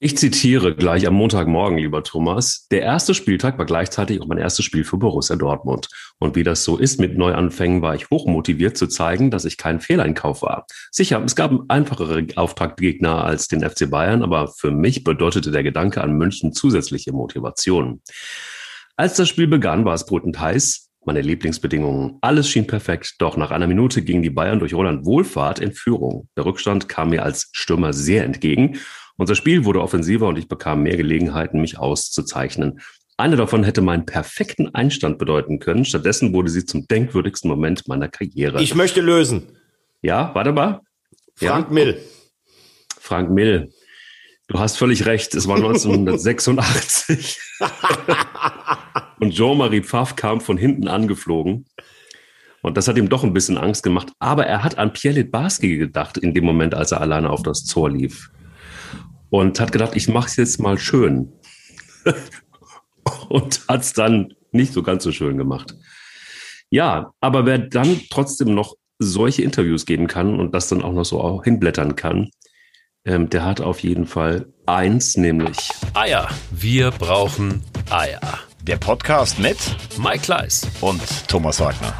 Ich zitiere gleich am Montagmorgen, lieber Thomas. Der erste Spieltag war gleichzeitig auch mein erstes Spiel für Borussia Dortmund. Und wie das so ist mit Neuanfängen, war ich hochmotiviert zu zeigen, dass ich kein Fehleinkauf war. Sicher, es gab einfachere Auftaktgegner als den FC Bayern, aber für mich bedeutete der Gedanke an München zusätzliche Motivation. Als das Spiel begann, war es brütend heiß. Meine Lieblingsbedingungen. Alles schien perfekt, doch nach einer Minute gingen die Bayern durch Roland Wohlfahrt in Führung. Der Rückstand kam mir als Stürmer sehr entgegen unser Spiel wurde offensiver und ich bekam mehr Gelegenheiten, mich auszuzeichnen. Eine davon hätte meinen perfekten Einstand bedeuten können. Stattdessen wurde sie zum denkwürdigsten Moment meiner Karriere. Ich möchte lösen. Ja, warte mal. Frank ja. Mill. Frank Mill. Du hast völlig recht. Es war 1986. und Jean-Marie Pfaff kam von hinten angeflogen. Und das hat ihm doch ein bisschen Angst gemacht. Aber er hat an Pierre Litbarski gedacht in dem Moment, als er alleine auf das Tor lief und hat gedacht, ich mache es jetzt mal schön. und hat es dann nicht so ganz so schön gemacht. Ja, aber wer dann trotzdem noch solche Interviews geben kann und das dann auch noch so hinblättern kann, ähm, der hat auf jeden Fall eins, nämlich Eier. Wir brauchen Eier. Der Podcast mit Mike Kleiss und Thomas Wagner.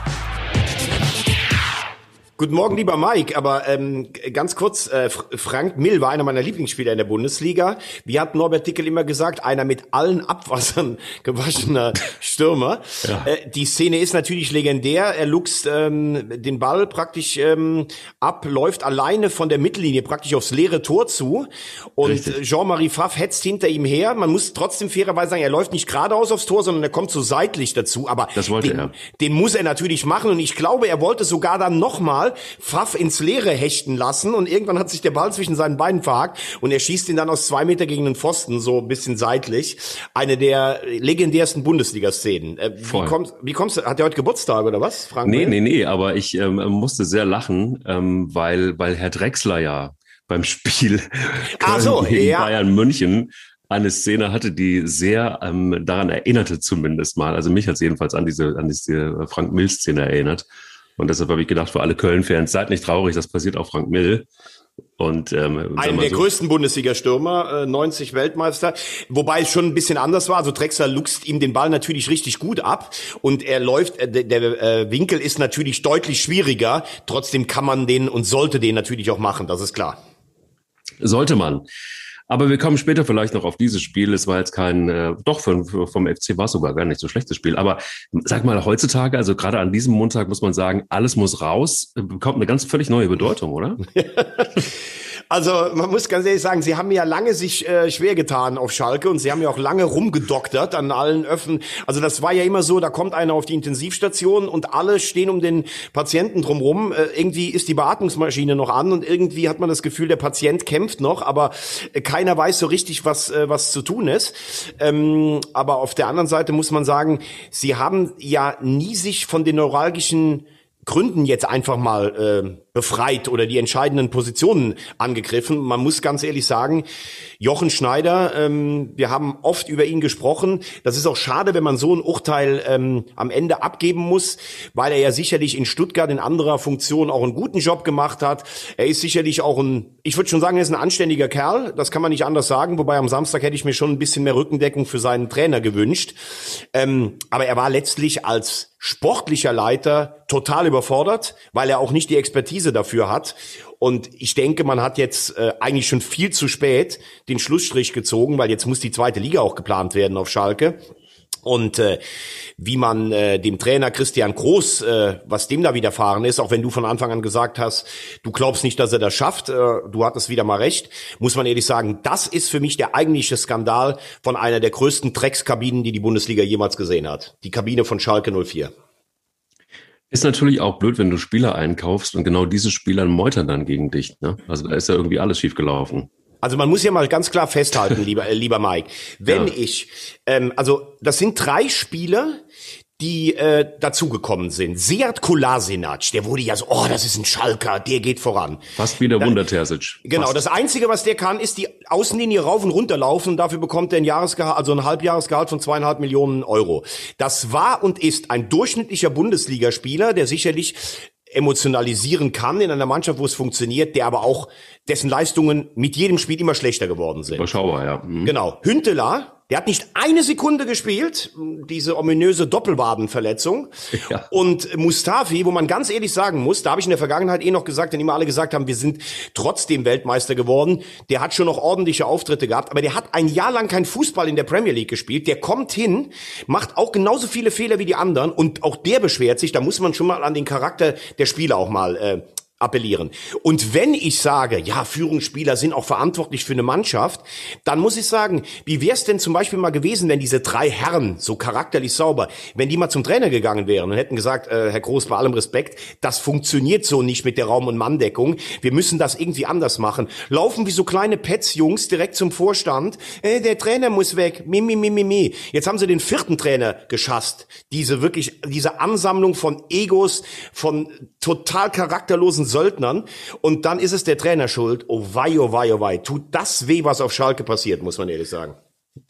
Guten Morgen, lieber Mike. Aber ähm, ganz kurz, äh, Frank Mill war einer meiner Lieblingsspieler in der Bundesliga. Wie hat Norbert Dickel immer gesagt, einer mit allen Abwassern gewaschener Stürmer. Ja. Äh, die Szene ist natürlich legendär. Er luchst ähm, den Ball praktisch ähm, ab, läuft alleine von der Mittellinie praktisch aufs leere Tor zu. Und Jean-Marie Pfaff hetzt hinter ihm her. Man muss trotzdem fairerweise sagen, er läuft nicht geradeaus aufs Tor, sondern er kommt so seitlich dazu. Aber das wollte den, er. den muss er natürlich machen. Und ich glaube, er wollte sogar dann nochmal Ball Pfaff ins Leere hechten lassen und irgendwann hat sich der Ball zwischen seinen Beinen verhakt und er schießt ihn dann aus zwei Meter gegen den Pfosten, so ein bisschen seitlich. Eine der legendärsten Bundesliga-Szenen. Äh, wie, kommst, wie kommst du, hat er heute Geburtstag oder was, Frank? Nee, nee, nee, aber ich ähm, musste sehr lachen, ähm, weil, weil Herr Drexler ja beim Spiel ah, so, gegen ja. Bayern München eine Szene hatte, die sehr ähm, daran erinnerte zumindest mal. Also mich hat es jedenfalls an diese, an diese Frank Mills-Szene erinnert. Und deshalb habe ich gedacht, für alle Köln-Fans, seid nicht traurig, das passiert auch Frank Mill. Und ähm, einer der so größten Bundesliga-Stürmer, äh, 90 Weltmeister, wobei es schon ein bisschen anders war. Also Drexler luchst ihm den Ball natürlich richtig gut ab und er läuft. Äh, der, der äh, Winkel ist natürlich deutlich schwieriger. Trotzdem kann man den und sollte den natürlich auch machen. Das ist klar. Sollte man. Aber wir kommen später vielleicht noch auf dieses Spiel. Es war jetzt kein, äh, doch vom, vom FC war es sogar gar nicht so schlechtes Spiel. Aber sag mal, heutzutage, also gerade an diesem Montag muss man sagen, alles muss raus, bekommt eine ganz völlig neue Bedeutung, oder? Also man muss ganz ehrlich sagen, sie haben ja lange sich äh, schwer getan auf Schalke und sie haben ja auch lange rumgedoktert an allen Öffnen. Also das war ja immer so, da kommt einer auf die Intensivstation und alle stehen um den Patienten drumrum. Äh, irgendwie ist die Beatmungsmaschine noch an und irgendwie hat man das Gefühl, der Patient kämpft noch, aber äh, keiner weiß so richtig, was äh, was zu tun ist. Ähm, aber auf der anderen Seite muss man sagen, sie haben ja nie sich von den neuralgischen Gründen jetzt einfach mal äh, befreit oder die entscheidenden Positionen angegriffen. Man muss ganz ehrlich sagen, Jochen Schneider, ähm, wir haben oft über ihn gesprochen. Das ist auch schade, wenn man so ein Urteil ähm, am Ende abgeben muss, weil er ja sicherlich in Stuttgart in anderer Funktion auch einen guten Job gemacht hat. Er ist sicherlich auch ein, ich würde schon sagen, er ist ein anständiger Kerl. Das kann man nicht anders sagen. Wobei am Samstag hätte ich mir schon ein bisschen mehr Rückendeckung für seinen Trainer gewünscht. Ähm, aber er war letztlich als sportlicher Leiter total überfordert, weil er auch nicht die Expertise dafür hat. Und ich denke, man hat jetzt äh, eigentlich schon viel zu spät den Schlussstrich gezogen, weil jetzt muss die zweite Liga auch geplant werden auf Schalke. Und äh, wie man äh, dem Trainer Christian Groß, äh, was dem da widerfahren ist, auch wenn du von Anfang an gesagt hast, du glaubst nicht, dass er das schafft, äh, du hattest wieder mal recht, muss man ehrlich sagen, das ist für mich der eigentliche Skandal von einer der größten Dreckskabinen, die die Bundesliga jemals gesehen hat. Die Kabine von Schalke 04. Ist natürlich auch blöd, wenn du Spieler einkaufst und genau diese Spieler meutern dann gegen dich. Ne? Also da ist ja irgendwie alles schief gelaufen. Also man muss ja mal ganz klar festhalten, lieber, äh, lieber Mike, wenn ja. ich, ähm, also das sind drei Spieler, die äh, dazugekommen sind. Seat Kolasinac, der wurde ja so, oh, das ist ein Schalker, der geht voran. Fast wie der Wunder Terzic. Genau, Fast. das Einzige, was der kann, ist die Außenlinie rauf und runter laufen. Dafür bekommt er ein Jahresgehalt, also ein Halbjahresgehalt von zweieinhalb Millionen Euro. Das war und ist ein durchschnittlicher Bundesligaspieler, der sicherlich emotionalisieren kann in einer Mannschaft, wo es funktioniert, der aber auch dessen Leistungen mit jedem Spiel immer schlechter geworden sind. Überschaubar, ja. Mhm. Genau. Hünteler, der hat nicht eine Sekunde gespielt, diese ominöse Doppelwadenverletzung. Ja. Und Mustafi, wo man ganz ehrlich sagen muss, da habe ich in der Vergangenheit eh noch gesagt, denn immer alle gesagt haben, wir sind trotzdem Weltmeister geworden, der hat schon noch ordentliche Auftritte gehabt, aber der hat ein Jahr lang kein Fußball in der Premier League gespielt. Der kommt hin, macht auch genauso viele Fehler wie die anderen und auch der beschwert sich. Da muss man schon mal an den Charakter der Spieler auch mal äh, appellieren. Und wenn ich sage, ja, Führungsspieler sind auch verantwortlich für eine Mannschaft, dann muss ich sagen, wie wäre es denn zum Beispiel mal gewesen, wenn diese drei Herren, so charakterlich sauber, wenn die mal zum Trainer gegangen wären und hätten gesagt, äh, Herr Groß, bei allem Respekt, das funktioniert so nicht mit der Raum- und Manndeckung, wir müssen das irgendwie anders machen. Laufen wie so kleine Pets-Jungs direkt zum Vorstand, äh, der Trainer muss weg, mi, mi, mi, mi, mi. Jetzt haben sie den vierten Trainer geschasst. Diese wirklich, diese Ansammlung von Egos, von total charakterlosen Söldnern und dann ist es der Trainer schuld. Oh wei, oh wei, oh wei. Tut das weh, was auf Schalke passiert, muss man ehrlich sagen.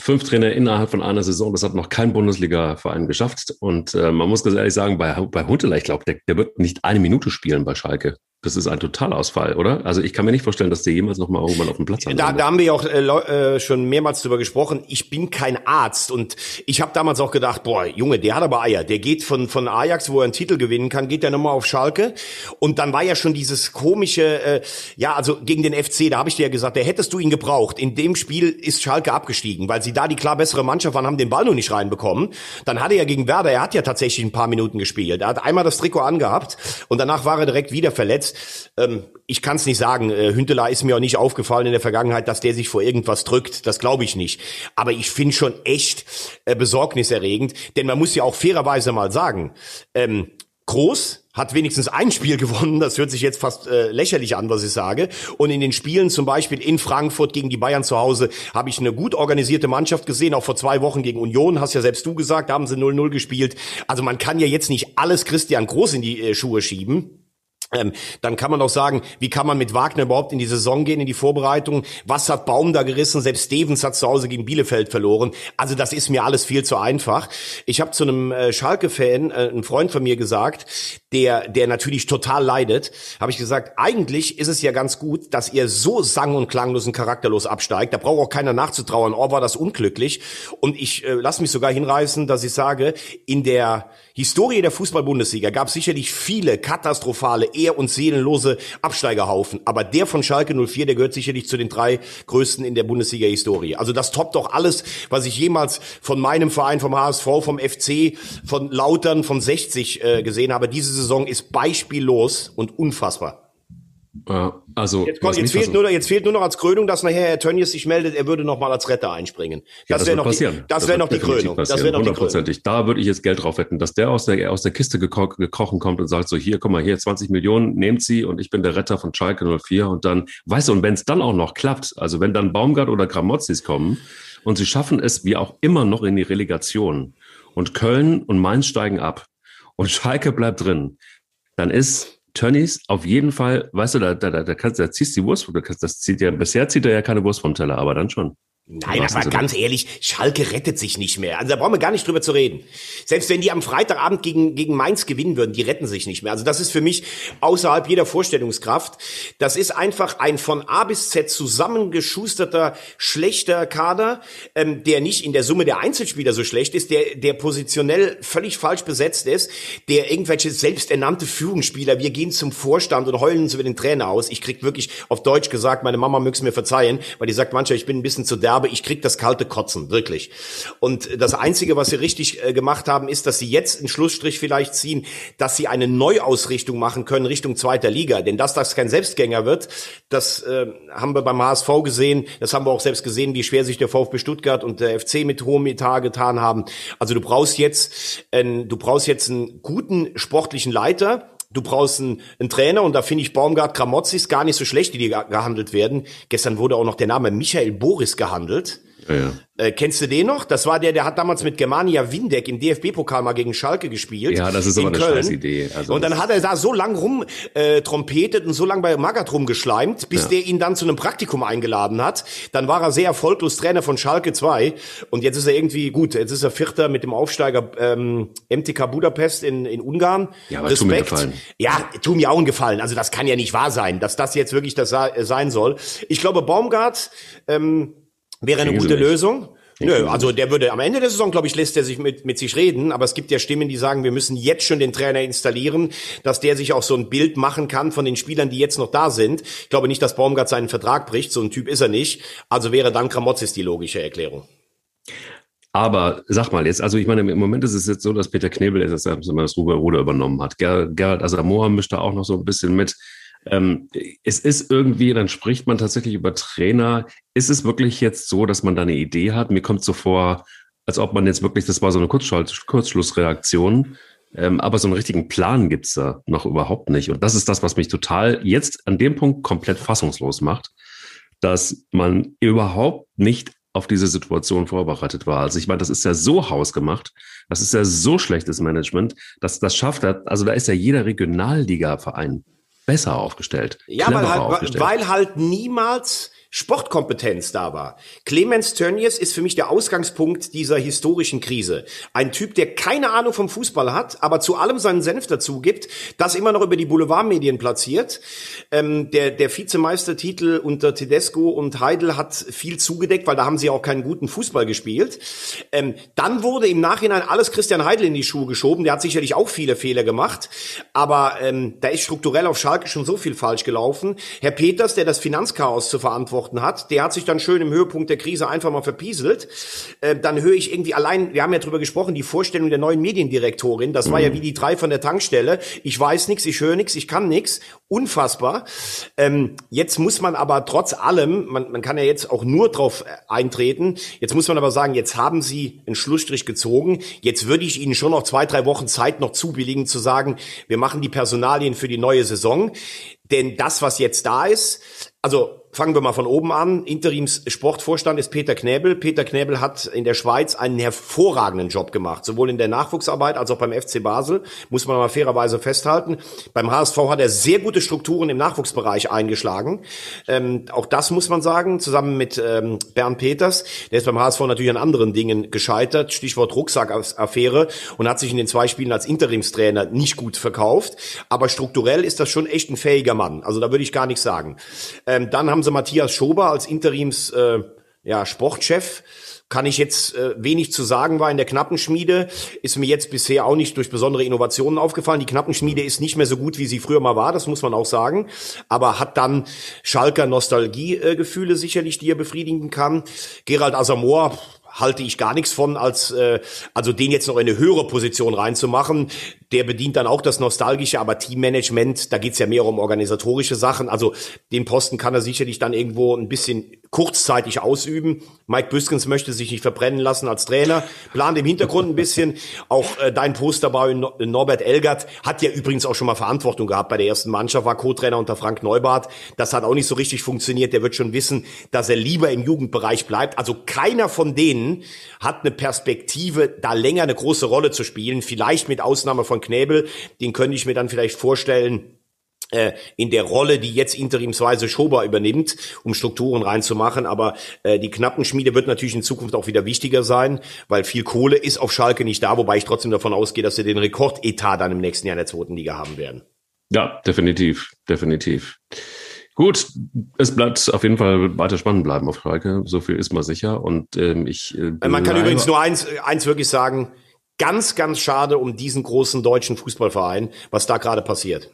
Fünf Trainer innerhalb von einer Saison, das hat noch kein Bundesliga-Verein geschafft. Und äh, man muss ganz ehrlich sagen, bei, bei Huntela, ich glaube, der, der wird nicht eine Minute spielen bei Schalke. Das ist ein Totalausfall, oder? Also ich kann mir nicht vorstellen, dass der jemals noch mal irgendwann auf dem Platz da, da haben wir ja auch äh, äh, schon mehrmals drüber gesprochen. Ich bin kein Arzt und ich habe damals auch gedacht, boah, Junge, der hat aber Eier. Der geht von von Ajax, wo er einen Titel gewinnen kann, geht der nochmal auf Schalke. Und dann war ja schon dieses komische, äh, ja, also gegen den FC, da habe ich dir ja gesagt, da hättest du ihn gebraucht. In dem Spiel ist Schalke abgestiegen, weil sie da die klar bessere Mannschaft waren, haben den Ball noch nicht reinbekommen. Dann hat er ja gegen Werder, er hat ja tatsächlich ein paar Minuten gespielt. Er hat einmal das Trikot angehabt und danach war er direkt wieder verletzt jetzt, ähm, ich kann es nicht sagen, äh, Hünteler ist mir auch nicht aufgefallen in der Vergangenheit, dass der sich vor irgendwas drückt. Das glaube ich nicht. Aber ich finde schon echt äh, besorgniserregend, denn man muss ja auch fairerweise mal sagen, ähm, Groß hat wenigstens ein Spiel gewonnen. Das hört sich jetzt fast äh, lächerlich an, was ich sage. Und in den Spielen zum Beispiel in Frankfurt gegen die Bayern zu Hause habe ich eine gut organisierte Mannschaft gesehen. Auch vor zwei Wochen gegen Union, hast ja selbst du gesagt, haben sie 0-0 gespielt. Also man kann ja jetzt nicht alles Christian Groß in die äh, Schuhe schieben. Ähm, dann kann man auch sagen, wie kann man mit Wagner überhaupt in die Saison gehen, in die Vorbereitung? Was hat Baum da gerissen? Selbst Stevens hat zu Hause gegen Bielefeld verloren. Also das ist mir alles viel zu einfach. Ich habe zu einem äh, Schalke-Fan, äh, ein Freund von mir gesagt, der, der natürlich total leidet, habe ich gesagt, eigentlich ist es ja ganz gut, dass ihr so sang- und klanglos und charakterlos absteigt. Da braucht auch keiner nachzutrauern, oh, war das unglücklich. Und ich äh, lasse mich sogar hinreißen, dass ich sage, in der Historie der Fußball-Bundesliga gab sicherlich viele katastrophale, ehr- und seelenlose Absteigerhaufen. Aber der von Schalke 04, der gehört sicherlich zu den drei größten in der Bundesliga-Historie. Also das toppt doch alles, was ich jemals von meinem Verein, vom HSV, vom FC, von Lautern, von 60 äh, gesehen habe. Diese Saison ist beispiellos und unfassbar. Ja, also jetzt, kommt, jetzt, fehlt nur, jetzt fehlt nur noch als Krönung, dass nachher Herr Tönnies sich meldet, er würde noch mal als Retter einspringen. Das, ja, das wäre noch, passieren. Die, das, das wäre noch die Krönung. Das wäre noch hundertprozentig. Da würde ich jetzt Geld drauf wetten, dass der aus der aus der Kiste gekro gekrochen kommt und sagt so hier, guck mal hier 20 Millionen, nehmt sie und ich bin der Retter von Schalke 04 und dann, weißt du, und wenn es dann auch noch klappt, also wenn dann Baumgart oder Gramozis kommen und sie schaffen es wie auch immer noch in die Relegation und Köln und Mainz steigen ab und Schalke bleibt drin, dann ist Tönnies auf jeden Fall, weißt du, da, da, da, kannst, da ziehst du die Wurst, das zieht ja, bisher zieht er ja keine Wurst vom Teller, aber dann schon. Nein, aber ganz ehrlich, Schalke rettet sich nicht mehr. Also da brauchen wir gar nicht drüber zu reden. Selbst wenn die am Freitagabend gegen, gegen Mainz gewinnen würden, die retten sich nicht mehr. Also das ist für mich außerhalb jeder Vorstellungskraft. Das ist einfach ein von A bis Z zusammengeschusterter, schlechter Kader, ähm, der nicht in der Summe der Einzelspieler so schlecht ist, der, der positionell völlig falsch besetzt ist, der irgendwelche selbsternannte Führungsspieler, wir gehen zum Vorstand und heulen uns über den Trainer aus. Ich krieg wirklich auf Deutsch gesagt, meine Mama möge es mir verzeihen, weil die sagt manchmal, ich bin ein bisschen zu derb aber ich krieg das kalte Kotzen, wirklich. Und das Einzige, was sie richtig äh, gemacht haben, ist, dass sie jetzt einen Schlussstrich vielleicht ziehen, dass sie eine Neuausrichtung machen können Richtung zweiter Liga. Denn dass das kein Selbstgänger wird, das äh, haben wir beim HSV gesehen, das haben wir auch selbst gesehen, wie schwer sich der VfB Stuttgart und der FC mit hohem Etat getan haben. Also du brauchst jetzt, äh, du brauchst jetzt einen guten sportlichen Leiter, Du brauchst einen, einen Trainer und da finde ich Baumgart Gramozis gar nicht so schlecht, die, die gehandelt werden. Gestern wurde auch noch der Name Michael Boris gehandelt. Ja, ja. Äh, kennst du den noch? Das war der, der hat damals mit Germania Windeck im DFB-Pokal mal gegen Schalke gespielt. Ja, das ist aber eine Köln. scheiß Idee. Also und dann hat er da so lang rum äh, trompetet und so lang bei Magath rumgeschleimt, bis ja. der ihn dann zu einem Praktikum eingeladen hat. Dann war er sehr erfolglos Trainer von Schalke 2 und jetzt ist er irgendwie gut. Jetzt ist er Vierter mit dem Aufsteiger ähm, MTK Budapest in, in Ungarn. Ja, aber Respekt. Tut mir gefallen. Ja, tu mir auch einen Gefallen. Also das kann ja nicht wahr sein, dass das jetzt wirklich das sein soll. Ich glaube, Baumgart ähm, Wäre eine gute Lösung. Nö, also der würde am Ende der Saison, glaube ich, lässt er sich mit, mit sich reden, aber es gibt ja Stimmen, die sagen, wir müssen jetzt schon den Trainer installieren, dass der sich auch so ein Bild machen kann von den Spielern, die jetzt noch da sind. Ich glaube nicht, dass Baumgart seinen Vertrag bricht, so ein Typ ist er nicht. Also wäre dann Kramotzis die logische Erklärung. Aber sag mal jetzt, also ich meine, im Moment ist es jetzt so, dass Peter Knebel das, das Ruder übernommen hat. Gerald Asamoah mischt da auch noch so ein bisschen mit. Ähm, es ist irgendwie, dann spricht man tatsächlich über Trainer. Ist es wirklich jetzt so, dass man da eine Idee hat? Mir kommt so vor, als ob man jetzt wirklich, das war so eine Kurzschlussreaktion, ähm, aber so einen richtigen Plan gibt's da noch überhaupt nicht. Und das ist das, was mich total jetzt an dem Punkt komplett fassungslos macht, dass man überhaupt nicht auf diese Situation vorbereitet war. Also ich meine, das ist ja so hausgemacht, das ist ja so schlechtes Management, dass das schafft. Also da ist ja jeder Regionalliga-Verein besser aufgestellt. Ja, weil halt, aufgestellt. weil halt niemals Sportkompetenz da war. Clemens Tönnies ist für mich der Ausgangspunkt dieser historischen Krise. Ein Typ, der keine Ahnung vom Fußball hat, aber zu allem seinen Senf dazu gibt, das immer noch über die Boulevardmedien platziert. Ähm, der, der Vizemeistertitel unter Tedesco und Heidel hat viel zugedeckt, weil da haben sie auch keinen guten Fußball gespielt. Ähm, dann wurde im Nachhinein alles Christian Heidel in die Schuhe geschoben. Der hat sicherlich auch viele Fehler gemacht, aber ähm, da ist strukturell auf Schalke schon so viel falsch gelaufen. Herr Peters, der das Finanzchaos zu verantworten angefochten hat, der hat sich dann schön im Höhepunkt der Krise einfach mal verpieselt. Äh, dann höre ich irgendwie allein, wir haben ja drüber gesprochen, die Vorstellung der neuen Mediendirektorin, das war ja mhm. wie die drei von der Tankstelle. Ich weiß nichts, ich höre nichts, ich kann nichts. Unfassbar. Ähm, jetzt muss man aber trotz allem, man, man kann ja jetzt auch nur drauf äh, eintreten, jetzt muss man aber sagen, jetzt haben sie einen Schlussstrich gezogen. Jetzt würde ich Ihnen schon noch zwei, drei Wochen Zeit noch zubilligen, zu sagen, wir machen die Personalien für die neue Saison. Denn das, was jetzt da ist, also fangen wir mal von oben an. Interims Sportvorstand ist Peter Knäbel. Peter Knäbel hat in der Schweiz einen hervorragenden Job gemacht, sowohl in der Nachwuchsarbeit als auch beim FC Basel, muss man mal fairerweise festhalten. Beim HSV hat er sehr gute Strukturen im Nachwuchsbereich eingeschlagen. Ähm, auch das muss man sagen, zusammen mit ähm, Bernd Peters. Der ist beim HSV natürlich an anderen Dingen gescheitert, Stichwort Rucksackaffäre und hat sich in den zwei Spielen als Interimstrainer nicht gut verkauft. Aber strukturell ist das schon echt ein fähiger Mann. Also da würde ich gar nichts sagen. Ähm, dann haben haben sie Matthias Schober als Interims äh, ja, Sportchef. Kann ich jetzt äh, wenig zu sagen, war in der Knappenschmiede, ist mir jetzt bisher auch nicht durch besondere Innovationen aufgefallen. Die Knappenschmiede ist nicht mehr so gut, wie sie früher mal war, das muss man auch sagen, aber hat dann Schalker Nostalgiegefühle sicherlich, die er befriedigen kann. Gerald Asamoah, halte ich gar nichts von, als äh, also den jetzt noch in eine höhere Position reinzumachen. Der bedient dann auch das Nostalgische, aber Teammanagement, da geht's ja mehr um organisatorische Sachen. Also den Posten kann er sicherlich dann irgendwo ein bisschen kurzzeitig ausüben. Mike Büskens möchte sich nicht verbrennen lassen als Trainer, plant im Hintergrund ein bisschen. Auch äh, dein Posterbau Norbert Elgert hat ja übrigens auch schon mal Verantwortung gehabt bei der ersten Mannschaft, war Co-Trainer unter Frank Neubart. Das hat auch nicht so richtig funktioniert. Der wird schon wissen, dass er lieber im Jugendbereich bleibt. Also keiner von denen hat eine Perspektive, da länger eine große Rolle zu spielen. Vielleicht mit Ausnahme von Knäbel. Den könnte ich mir dann vielleicht vorstellen, äh, in der Rolle, die jetzt interimsweise Schober übernimmt, um Strukturen reinzumachen. Aber äh, die Knappenschmiede wird natürlich in Zukunft auch wieder wichtiger sein, weil viel Kohle ist auf Schalke nicht da, wobei ich trotzdem davon ausgehe, dass sie den Rekordetat dann im nächsten Jahr in der zweiten Liga haben werden. Ja, definitiv, definitiv. Gut, es bleibt auf jeden Fall weiter spannend bleiben auf Schalke. So viel ist mal sicher. Und ähm, ich. Äh, Man kann übrigens nur eins, eins wirklich sagen: Ganz, ganz schade um diesen großen deutschen Fußballverein, was da gerade passiert.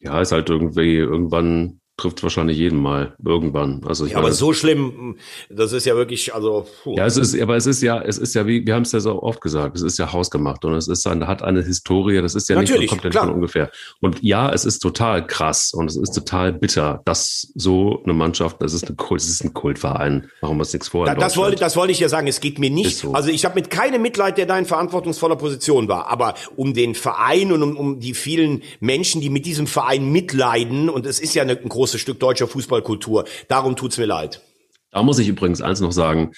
Ja, ist halt irgendwie irgendwann trifft wahrscheinlich jeden mal irgendwann. Also ja, aber so schlimm, das ist ja wirklich, also. Puh. Ja, es ist, aber es ist ja, es ist ja wie, wir haben es ja so oft gesagt, es ist ja hausgemacht und es ist ein, hat eine Historie, das ist ja Natürlich, nicht, kommt ja nicht von ungefähr. Und ja, es ist total krass und es ist total bitter, dass so eine Mannschaft, das ist ein Kult, das ist ein Kultverein. Warum wir es nichts vor? Da, das wollte, das wollte ich ja sagen. Es geht mir nicht. So. Also ich habe mit keinem Mitleid, der da in verantwortungsvoller Position war, aber um den Verein und um, um die vielen Menschen, die mit diesem Verein mitleiden und es ist ja ein, ein großes Stück deutscher Fußballkultur. Darum tut's mir leid. Da muss ich übrigens eins noch sagen.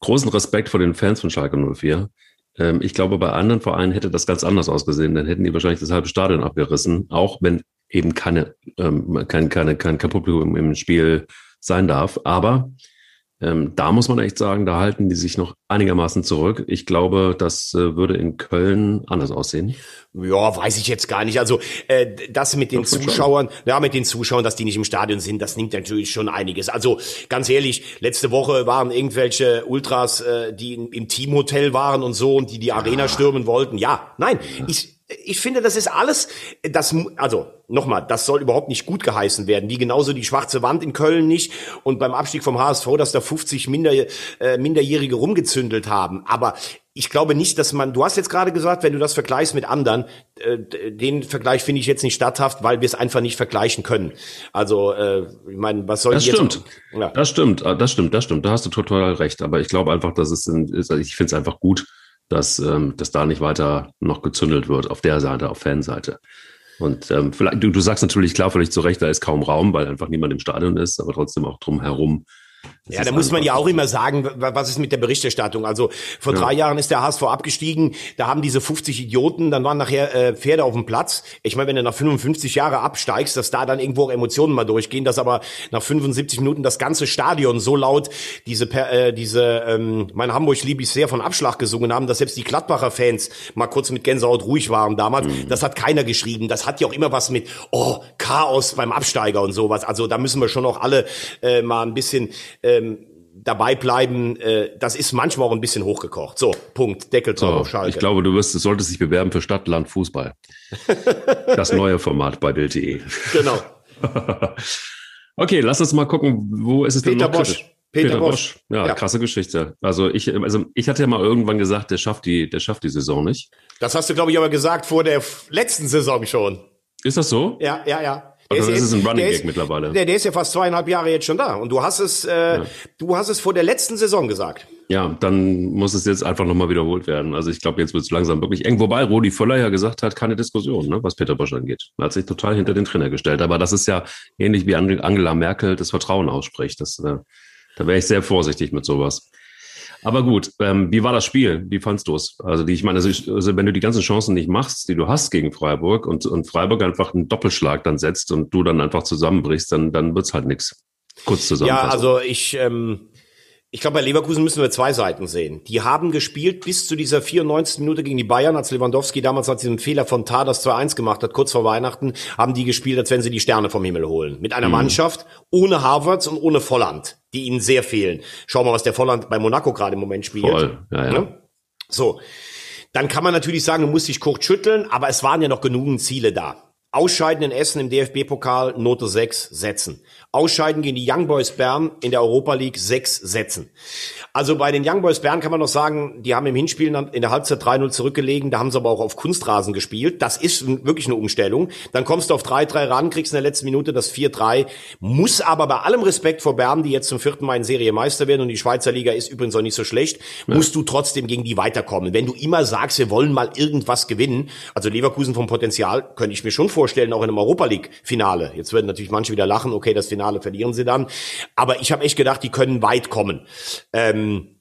Großen Respekt vor den Fans von Schalke 04. Ähm, ich glaube, bei anderen Vereinen hätte das ganz anders ausgesehen. Dann hätten die wahrscheinlich das halbe Stadion abgerissen, auch wenn eben keine, ähm, kein, keine, kein, kein Publikum im Spiel sein darf. Aber ähm, da muss man echt sagen, da halten die sich noch einigermaßen zurück. Ich glaube, das äh, würde in Köln anders aussehen. Ja, weiß ich jetzt gar nicht. Also äh, das mit den Zuschauern, schon. ja, mit den Zuschauern, dass die nicht im Stadion sind, das nimmt natürlich schon einiges. Also ganz ehrlich, letzte Woche waren irgendwelche Ultras, äh, die in, im Teamhotel waren und so und die die Arena stürmen wollten. Ja, nein, ja. ich ich finde, das ist alles, das, also nochmal, das soll überhaupt nicht gut geheißen werden, wie genauso die schwarze Wand in Köln nicht und beim Abstieg vom HSV, dass da 50 Minder, äh, Minderjährige rumgezündelt haben. Aber ich glaube nicht, dass man, du hast jetzt gerade gesagt, wenn du das vergleichst mit anderen, äh, den Vergleich finde ich jetzt nicht statthaft, weil wir es einfach nicht vergleichen können. Also, äh, ich meine, was soll das jetzt? Stimmt. Ja. Das stimmt, das stimmt, das stimmt, da hast du total recht. Aber ich glaube einfach, dass es, ich finde es einfach gut, dass, ähm, dass da nicht weiter noch gezündelt wird auf der Seite, auf Fanseite. Und ähm, vielleicht, du, du sagst natürlich klar, völlig zu Recht, da ist kaum Raum, weil einfach niemand im Stadion ist, aber trotzdem auch drumherum das ja, da muss man ja auch immer sagen, was ist mit der Berichterstattung? Also vor ja. drei Jahren ist der HSV abgestiegen, da haben diese 50 Idioten, dann waren nachher äh, Pferde auf dem Platz. Ich meine, wenn du nach 55 Jahren absteigst, dass da dann irgendwo auch Emotionen mal durchgehen, dass aber nach 75 Minuten das ganze Stadion so laut diese, äh, diese ähm, mein Hamburg liebe ich sehr von Abschlag gesungen haben, dass selbst die Gladbacher Fans mal kurz mit Gänsehaut ruhig waren damals. Mhm. Das hat keiner geschrieben. Das hat ja auch immer was mit, oh, Chaos beim Absteiger und sowas. Also da müssen wir schon auch alle äh, mal ein bisschen ähm, dabei bleiben, äh, das ist manchmal auch ein bisschen hochgekocht. So, Punkt, Deckel drauf so, auf Schalke. Ich glaube, du wirst, solltest dich bewerben für Stadt, Land, Fußball. das neue Format bei Bild.de. Genau. okay, lass uns mal gucken, wo ist es Peter denn noch Bosch. Peter, Peter Bosch. Bosch. Ja, ja, krasse Geschichte. Also ich, also ich hatte ja mal irgendwann gesagt, der schafft die, der schafft die Saison nicht. Das hast du, glaube ich, aber gesagt vor der letzten Saison schon. Ist das so? Ja, ja, ja. Also das ist ein Running Gag mittlerweile. Der, der ist ja fast zweieinhalb Jahre jetzt schon da. Und du hast es, äh, ja. du hast es vor der letzten Saison gesagt. Ja, dann muss es jetzt einfach nochmal wiederholt werden. Also ich glaube, jetzt wird es langsam wirklich eng. Wobei Rudi Völler ja gesagt hat, keine Diskussion, ne, was Peter Bosch angeht. Er hat sich total hinter den Trainer gestellt. Aber das ist ja ähnlich wie Angela Merkel das Vertrauen ausspricht. Das, äh, da wäre ich sehr vorsichtig mit sowas. Aber gut, ähm, wie war das Spiel? Wie fandst du es? Also, die, ich meine, also, ich, also, wenn du die ganzen Chancen nicht machst, die du hast gegen Freiburg und, und Freiburg einfach einen Doppelschlag dann setzt und du dann einfach zusammenbrichst, dann, dann wird's halt nichts. Kurz zusammen. Ja, also ich, ähm, ich glaube, bei Leverkusen müssen wir zwei Seiten sehen. Die haben gespielt bis zu dieser 94. Minute gegen die Bayern, als Lewandowski damals nach diesem Fehler von Tar das 2-1 gemacht hat, kurz vor Weihnachten, haben die gespielt, als wenn sie die Sterne vom Himmel holen. Mit einer mhm. Mannschaft ohne Harvards und ohne Volland, die ihnen sehr fehlen. Schau mal, was der Volland bei Monaco gerade im Moment spielt. Voll. Ja, ja. Ne? So. Dann kann man natürlich sagen, du musst dich kurz schütteln, aber es waren ja noch genügend Ziele da. Ausscheiden in Essen im DFB-Pokal Note 6 setzen. Ausscheiden gegen die Young Boys Bern in der Europa League 6 setzen. Also bei den Young Boys Bern kann man noch sagen, die haben im Hinspiel in der Halbzeit 3-0 zurückgelegen, da haben sie aber auch auf Kunstrasen gespielt. Das ist wirklich eine Umstellung. Dann kommst du auf 3-3 ran, kriegst in der letzten Minute das 4-3, muss aber bei allem Respekt vor Bern, die jetzt zum vierten Mal in Serie Meister werden und die Schweizer Liga ist übrigens auch nicht so schlecht, ja. musst du trotzdem gegen die weiterkommen. Wenn du immer sagst, wir wollen mal irgendwas gewinnen, also Leverkusen vom Potenzial, könnte ich mir schon vorstellen, auch in einem Europa League Finale. Jetzt würden natürlich manche wieder lachen, okay, das Finale verlieren sie dann. Aber ich habe echt gedacht, die können weit kommen. Ähm,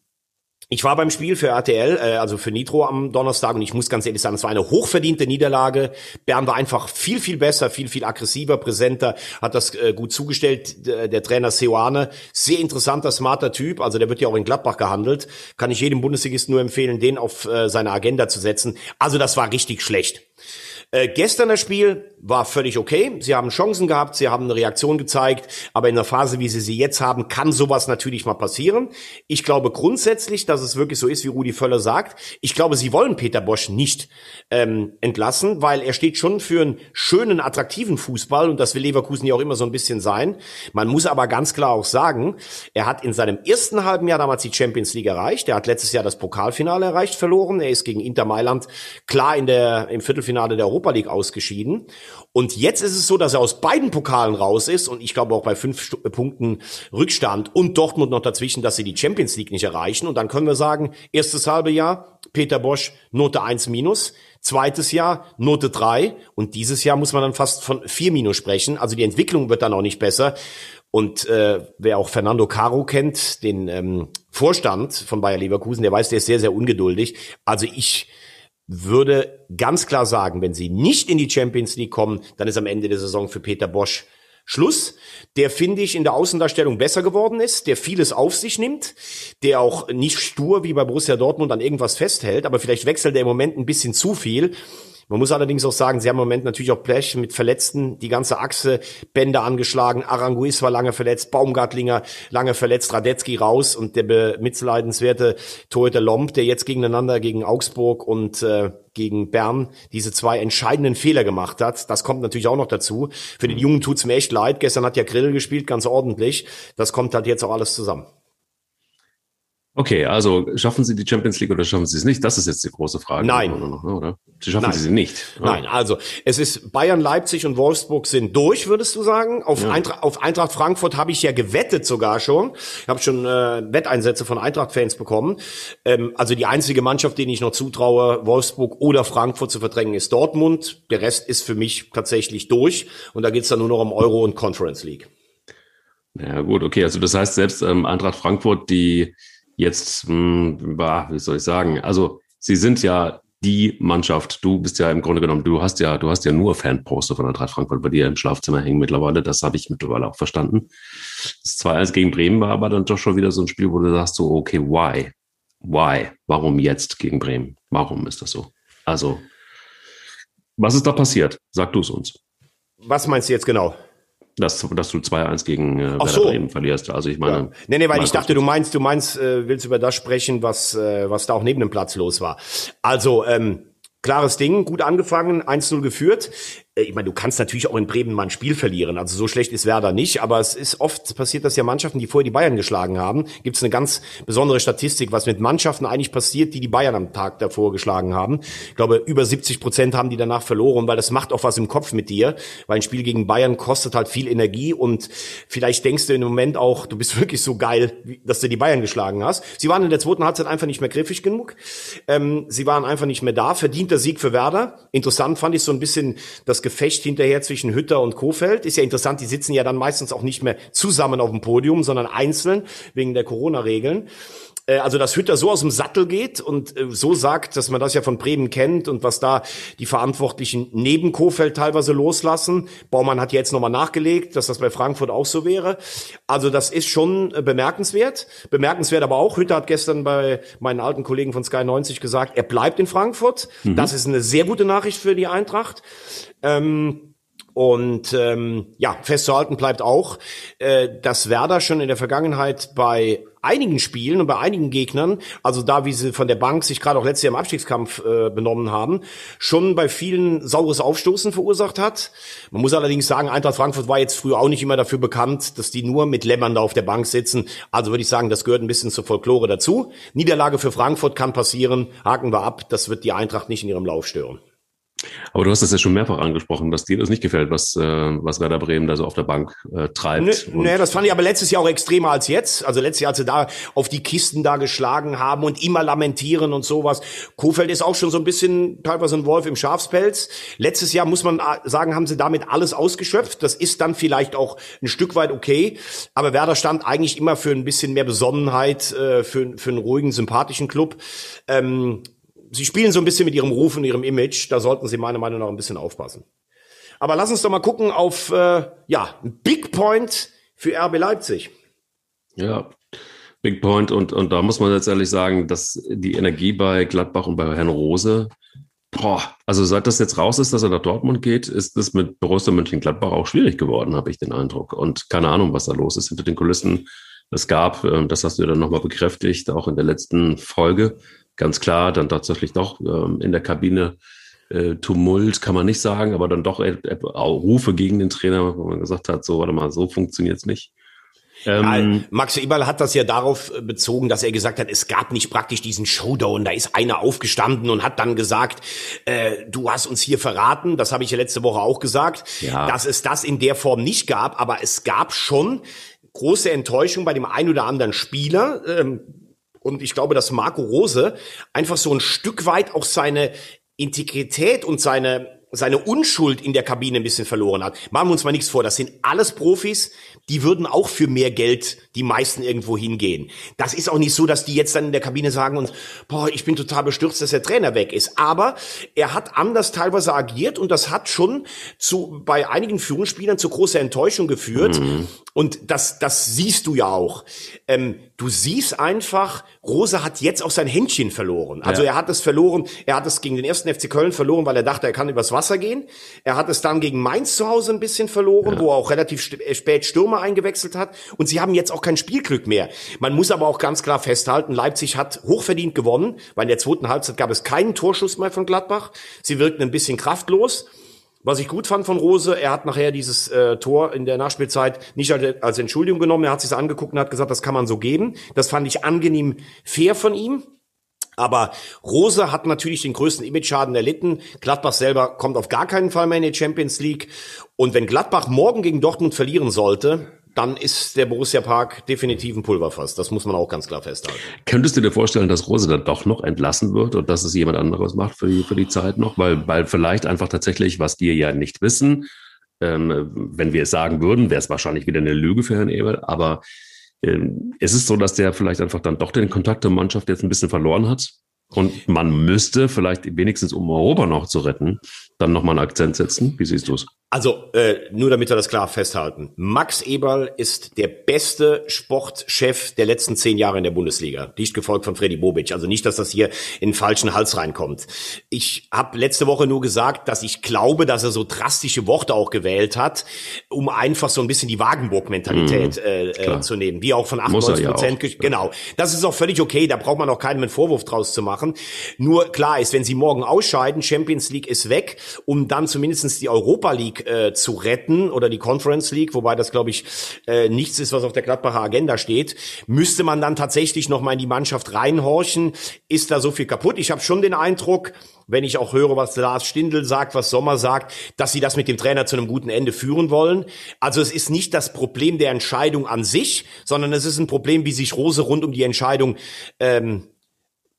ich war beim Spiel für RTL, äh, also für Nitro am Donnerstag und ich muss ganz ehrlich sagen, es war eine hochverdiente Niederlage. Bern war einfach viel, viel besser, viel, viel aggressiver, präsenter, hat das äh, gut zugestellt. Der, der Trainer Seoane, sehr interessanter, smarter Typ, also der wird ja auch in Gladbach gehandelt. Kann ich jedem Bundesligisten nur empfehlen, den auf äh, seine Agenda zu setzen. Also das war richtig schlecht. Äh, gestern das Spiel war völlig okay. Sie haben Chancen gehabt, sie haben eine Reaktion gezeigt, aber in der Phase, wie sie sie jetzt haben, kann sowas natürlich mal passieren. Ich glaube grundsätzlich, dass es wirklich so ist, wie Rudi Völler sagt. Ich glaube, sie wollen Peter Bosch nicht ähm, entlassen, weil er steht schon für einen schönen, attraktiven Fußball und das will Leverkusen ja auch immer so ein bisschen sein. Man muss aber ganz klar auch sagen, er hat in seinem ersten halben Jahr damals die Champions League erreicht. Er hat letztes Jahr das Pokalfinale erreicht, verloren. Er ist gegen Inter Mailand klar in der, im Viertelfinale der Europa League ausgeschieden. Und jetzt ist es so, dass er aus beiden Pokalen raus ist und ich glaube auch bei fünf St Punkten Rückstand und Dortmund noch dazwischen, dass sie die Champions League nicht erreichen. Und dann können wir sagen, erstes halbe Jahr, Peter Bosch, Note 1 minus. Zweites Jahr Note 3 und dieses Jahr muss man dann fast von 4 minus sprechen. Also die Entwicklung wird dann auch nicht besser. Und äh, wer auch Fernando Caro kennt, den ähm, Vorstand von Bayer Leverkusen, der weiß, der ist sehr, sehr ungeduldig. Also ich würde ganz klar sagen, wenn sie nicht in die Champions League kommen, dann ist am Ende der Saison für Peter Bosch Schluss, der finde ich in der Außendarstellung besser geworden ist, der vieles auf sich nimmt, der auch nicht stur wie bei Borussia Dortmund an irgendwas festhält, aber vielleicht wechselt er im Moment ein bisschen zu viel. Man muss allerdings auch sagen, sie haben im Moment natürlich auch Blech mit Verletzten, die ganze Achse, Bänder angeschlagen, Aranguiz war lange verletzt, Baumgartlinger lange verletzt, Radetzky raus und der bemitleidenswerte Torhüter Lomb, der jetzt gegeneinander gegen Augsburg und äh, gegen Bern diese zwei entscheidenden Fehler gemacht hat. Das kommt natürlich auch noch dazu. Für den Jungen tut's mir echt leid. Gestern hat ja Grill gespielt, ganz ordentlich. Das kommt halt jetzt auch alles zusammen. Okay, also schaffen Sie die Champions League oder schaffen Sie es nicht? Das ist jetzt die große Frage. Nein. Oder? Sie schaffen Nein. Sie sie nicht. Nein, also es ist Bayern, Leipzig und Wolfsburg sind durch, würdest du sagen. Auf, ja. Eintracht, auf Eintracht Frankfurt habe ich ja gewettet sogar schon. Ich habe schon äh, Wetteinsätze von Eintracht-Fans bekommen. Ähm, also die einzige Mannschaft, denen ich noch zutraue, Wolfsburg oder Frankfurt zu verdrängen, ist Dortmund. Der Rest ist für mich tatsächlich durch. Und da geht's dann nur noch um Euro und Conference League. Ja gut, okay. Also das heißt, selbst ähm, Eintracht Frankfurt, die jetzt, mh, hm, wie soll ich sagen, also sie sind ja die Mannschaft. Du bist ja im Grunde genommen, du hast ja, du hast ja nur Fanposter von Eintracht Frankfurt bei dir im Schlafzimmer hängen mittlerweile. Das habe ich mittlerweile auch verstanden. Das 2-1 gegen Bremen war aber dann doch schon wieder so ein Spiel, wo du sagst so, okay, why? Why? Warum jetzt gegen Bremen? Warum ist das so? Also, was ist da passiert? Sag du es uns. Was meinst du jetzt genau? Dass, dass du 2-1 gegen äh, Werder so. Bremen verlierst. Also ich meine. Ja. Nee, nee, weil ich dachte, du meinst, du meinst, äh, willst über das sprechen, was, äh, was da auch neben dem Platz los war. Also, ähm, klares Ding, gut angefangen, 1-0 geführt. Äh, ich meine, du kannst natürlich auch in Bremen mal ein Spiel verlieren. Also so schlecht ist Werder nicht, aber es ist oft passiert, dass ja Mannschaften, die vorher die Bayern geschlagen haben, gibt es eine ganz besondere Statistik, was mit Mannschaften eigentlich passiert, die die Bayern am Tag davor geschlagen haben. Ich glaube, über 70 Prozent haben die danach verloren, weil das macht auch was im Kopf mit dir, weil ein Spiel gegen Bayern kostet halt viel Energie und vielleicht denkst du im Moment auch, du bist wirklich so geil, dass du die Bayern geschlagen hast. Sie waren in der zweiten Halbzeit einfach nicht mehr griffig genug. Ähm, sie waren einfach nicht mehr da. Verdienter Sieg für Werder. Interessant fand ich so ein bisschen das Gefecht hinterher zwischen Hütter und Kofeld. Ist ja interessant, die sitzen ja dann meistens auch nicht mehr zusammen auf dem Podium, sondern einzeln wegen der Corona-Regeln. Äh, also dass Hütter so aus dem Sattel geht und äh, so sagt, dass man das ja von Bremen kennt und was da die Verantwortlichen neben Kofeld teilweise loslassen. Baumann hat jetzt nochmal nachgelegt, dass das bei Frankfurt auch so wäre. Also das ist schon äh, bemerkenswert. Bemerkenswert aber auch, Hütter hat gestern bei meinen alten Kollegen von Sky 90 gesagt, er bleibt in Frankfurt. Mhm. Das ist eine sehr gute Nachricht für die Eintracht. Ähm, und ähm, ja, festzuhalten bleibt auch, äh, dass Werder schon in der Vergangenheit bei einigen Spielen und bei einigen Gegnern, also da wie sie von der Bank sich gerade auch letztes Jahr im Abstiegskampf äh, benommen haben, schon bei vielen saures Aufstoßen verursacht hat. Man muss allerdings sagen, Eintracht Frankfurt war jetzt früher auch nicht immer dafür bekannt, dass die nur mit Lämmern da auf der Bank sitzen. Also würde ich sagen, das gehört ein bisschen zur Folklore dazu. Niederlage für Frankfurt kann passieren, haken wir ab, das wird die Eintracht nicht in ihrem Lauf stören. Aber du hast das ja schon mehrfach angesprochen, dass dir das nicht gefällt, was, äh, was Werder Bremen da so auf der Bank äh, treibt. Nee, nee, das fand ich aber letztes Jahr auch extremer als jetzt. Also letztes Jahr, als sie da auf die Kisten da geschlagen haben und immer lamentieren und sowas. Kofeld ist auch schon so ein bisschen teilweise ein Wolf im Schafspelz. Letztes Jahr muss man sagen, haben sie damit alles ausgeschöpft. Das ist dann vielleicht auch ein Stück weit okay. Aber Werder stand eigentlich immer für ein bisschen mehr Besonnenheit, äh, für, für einen ruhigen, sympathischen Club. Ähm, sie spielen so ein bisschen mit ihrem Ruf und ihrem Image. Da sollten sie meiner Meinung nach ein bisschen aufpassen. Aber lass uns doch mal gucken auf äh, ja Big Point für RB Leipzig. Ja, Big Point und und da muss man jetzt ehrlich sagen, dass die Energie bei Gladbach und bei Herrn Rose, boah, also seit das jetzt raus ist, dass er nach Dortmund geht, ist es mit Borussia Mönchengladbach auch schwierig geworden, habe ich den Eindruck. Und keine Ahnung, was da los ist hinter den Kulissen. Es gab, äh, das hast du ja dann nochmal bekräftigt, auch in der letzten Folge, ganz klar dann tatsächlich doch ähm, in der Kabine äh, Tumult, kann man nicht sagen, aber dann doch äh, äh, Rufe gegen den Trainer, wo man gesagt hat, so, warte mal, so funktioniert's nicht. Ähm, ja, Max Eberl hat das ja darauf äh, bezogen, dass er gesagt hat, es gab nicht praktisch diesen Showdown. Da ist einer aufgestanden und hat dann gesagt, äh, du hast uns hier verraten. Das habe ich ja letzte Woche auch gesagt, ja. dass es das in der Form nicht gab. Aber es gab schon große Enttäuschung bei dem ein oder anderen Spieler. Ähm, und ich glaube, dass Marco Rose einfach so ein Stück weit auch seine Integrität und seine seine Unschuld in der Kabine ein bisschen verloren hat. Machen wir uns mal nichts vor, das sind alles Profis, die würden auch für mehr Geld die meisten irgendwo hingehen. Das ist auch nicht so, dass die jetzt dann in der Kabine sagen und boah, ich bin total bestürzt, dass der Trainer weg ist. Aber er hat anders teilweise agiert und das hat schon zu bei einigen Führungsspielern zu großer Enttäuschung geführt. Mhm. Und das, das siehst du ja auch. Ähm, du siehst einfach, Rose hat jetzt auch sein Händchen verloren. Also ja. er hat es verloren, er hat es gegen den ersten FC Köln verloren, weil er dachte, er kann übers Wasser gehen. Er hat es dann gegen Mainz zu Hause ein bisschen verloren, ja. wo er auch relativ äh, spät Stürmer eingewechselt hat. Und sie haben jetzt auch kein Spielglück mehr. Man muss aber auch ganz klar festhalten, Leipzig hat hochverdient gewonnen, weil in der zweiten Halbzeit gab es keinen Torschuss mehr von Gladbach. Sie wirkten ein bisschen kraftlos. Was ich gut fand von Rose, er hat nachher dieses äh, Tor in der Nachspielzeit nicht als, als Entschuldigung genommen, er hat sich angeguckt und hat gesagt, das kann man so geben. Das fand ich angenehm fair von ihm. Aber Rose hat natürlich den größten Image-Schaden erlitten. Gladbach selber kommt auf gar keinen Fall mehr in die Champions League. Und wenn Gladbach morgen gegen Dortmund verlieren sollte, dann ist der Borussia Park definitiv ein Pulverfass. Das muss man auch ganz klar festhalten. Könntest du dir vorstellen, dass Rose dann doch noch entlassen wird und dass es jemand anderes macht für die, für die Zeit noch? Weil, weil vielleicht einfach tatsächlich, was wir ja nicht wissen, ähm, wenn wir es sagen würden, wäre es wahrscheinlich wieder eine Lüge für Herrn Ebel, aber ähm, es ist so, dass der vielleicht einfach dann doch den Kontakt zur Mannschaft jetzt ein bisschen verloren hat. Und man müsste vielleicht wenigstens, um Europa noch zu retten, dann nochmal einen Akzent setzen. Wie siehst du es? Also, äh, nur damit wir das klar festhalten. Max Eberl ist der beste Sportchef der letzten zehn Jahre in der Bundesliga. Dicht gefolgt von Freddy Bobic. Also nicht, dass das hier in den falschen Hals reinkommt. Ich habe letzte Woche nur gesagt, dass ich glaube, dass er so drastische Worte auch gewählt hat, um einfach so ein bisschen die Wagenburg-Mentalität mhm, äh, äh, zu nehmen. Wie auch von 98 Prozent. Ja genau. Das ist auch völlig okay. Da braucht man auch keinem einen Vorwurf draus zu machen. Nur klar ist, wenn sie morgen ausscheiden, Champions League ist weg, um dann zumindestens die Europa League äh, zu retten oder die Conference League, wobei das glaube ich äh, nichts ist, was auf der Gladbacher Agenda steht, müsste man dann tatsächlich noch mal in die Mannschaft reinhorchen. Ist da so viel kaputt? Ich habe schon den Eindruck, wenn ich auch höre, was Lars Stindl sagt, was Sommer sagt, dass sie das mit dem Trainer zu einem guten Ende führen wollen. Also es ist nicht das Problem der Entscheidung an sich, sondern es ist ein Problem, wie sich Rose rund um die Entscheidung ähm,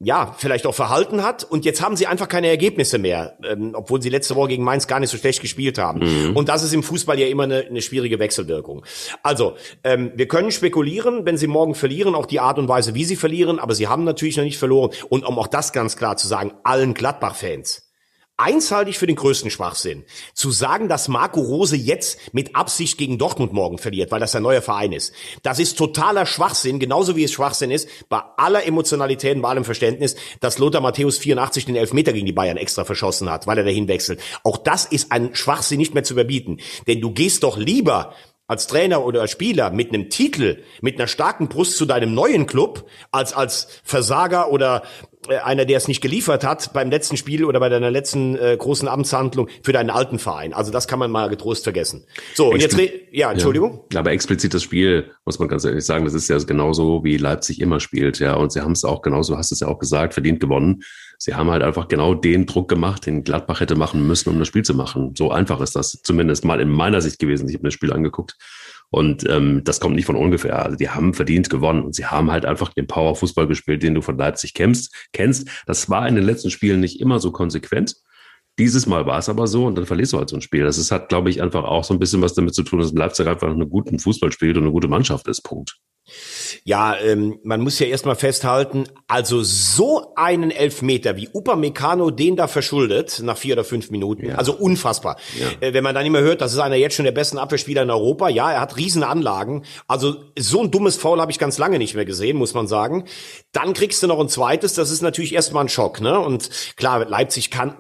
ja, vielleicht auch verhalten hat. Und jetzt haben sie einfach keine Ergebnisse mehr, ähm, obwohl sie letzte Woche gegen Mainz gar nicht so schlecht gespielt haben. Mhm. Und das ist im Fußball ja immer eine, eine schwierige Wechselwirkung. Also, ähm, wir können spekulieren, wenn sie morgen verlieren, auch die Art und Weise, wie sie verlieren, aber sie haben natürlich noch nicht verloren. Und um auch das ganz klar zu sagen, allen Gladbach-Fans, Eins halte ich für den größten Schwachsinn. Zu sagen, dass Marco Rose jetzt mit Absicht gegen Dortmund morgen verliert, weil das ein neuer Verein ist. Das ist totaler Schwachsinn, genauso wie es Schwachsinn ist, bei aller Emotionalität und bei allem Verständnis, dass Lothar Matthäus 84 den Elfmeter gegen die Bayern extra verschossen hat, weil er dahin wechselt. Auch das ist ein Schwachsinn nicht mehr zu überbieten. Denn du gehst doch lieber als Trainer oder als Spieler mit einem Titel, mit einer starken Brust zu deinem neuen Club, als als Versager oder einer, der es nicht geliefert hat beim letzten Spiel oder bei deiner letzten äh, großen Amtshandlung für deinen alten Verein. Also das kann man mal getrost vergessen. So, und jetzt, ja, Entschuldigung. Ja, aber explizit das Spiel, muss man ganz ehrlich sagen, das ist ja genauso, wie Leipzig immer spielt, ja. Und sie haben es auch genauso, hast es ja auch gesagt, verdient gewonnen. Sie haben halt einfach genau den Druck gemacht, den Gladbach hätte machen müssen, um das Spiel zu machen. So einfach ist das zumindest mal in meiner Sicht gewesen. Ich habe mir das Spiel angeguckt. Und ähm, das kommt nicht von ungefähr. Also die haben verdient gewonnen und sie haben halt einfach den Power-Fußball gespielt, den du von Leipzig kennst. kennst. Das war in den letzten Spielen nicht immer so konsequent. Dieses Mal war es aber so und dann verlierst du halt so ein Spiel. Das ist, hat, glaube ich, einfach auch so ein bisschen was damit zu tun, dass Leipzig einfach einen guten Fußball spielt und eine gute Mannschaft ist. Punkt. Ja, ähm, man muss ja erstmal festhalten, also so einen Elfmeter wie Upamecano den da verschuldet nach vier oder fünf Minuten, ja. also unfassbar. Ja. Äh, wenn man dann immer hört, das ist einer jetzt schon der besten Abwehrspieler in Europa, ja, er hat riesen Anlagen, also so ein dummes Foul habe ich ganz lange nicht mehr gesehen, muss man sagen. Dann kriegst du noch ein zweites, das ist natürlich erstmal ein Schock, ne? Und klar, Leipzig kann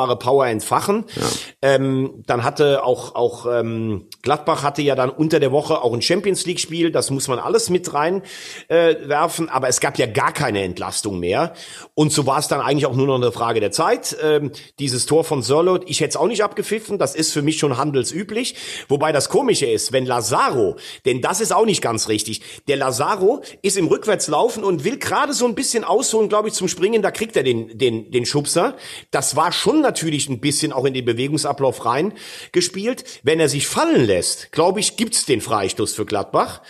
unfassbare Power entfachen. Ja. Ähm, dann hatte auch auch ähm, Gladbach hatte ja dann unter der Woche auch ein Champions League Spiel, das muss man alles mit rein äh, aber es gab ja gar keine Entlastung mehr. Und so war es dann eigentlich auch nur noch eine Frage der Zeit. Ähm, dieses Tor von Sörlot, ich hätte es auch nicht abgepfiffen, das ist für mich schon handelsüblich. Wobei das Komische ist, wenn Lazaro, denn das ist auch nicht ganz richtig, der Lazaro ist im Rückwärtslaufen und will gerade so ein bisschen ausholen, glaube ich, zum Springen, da kriegt er den, den, den Schubser. Das war schon natürlich ein bisschen auch in den Bewegungsablauf rein gespielt. Wenn er sich fallen lässt, glaube ich, gibt's den Freistoß für Gladbach.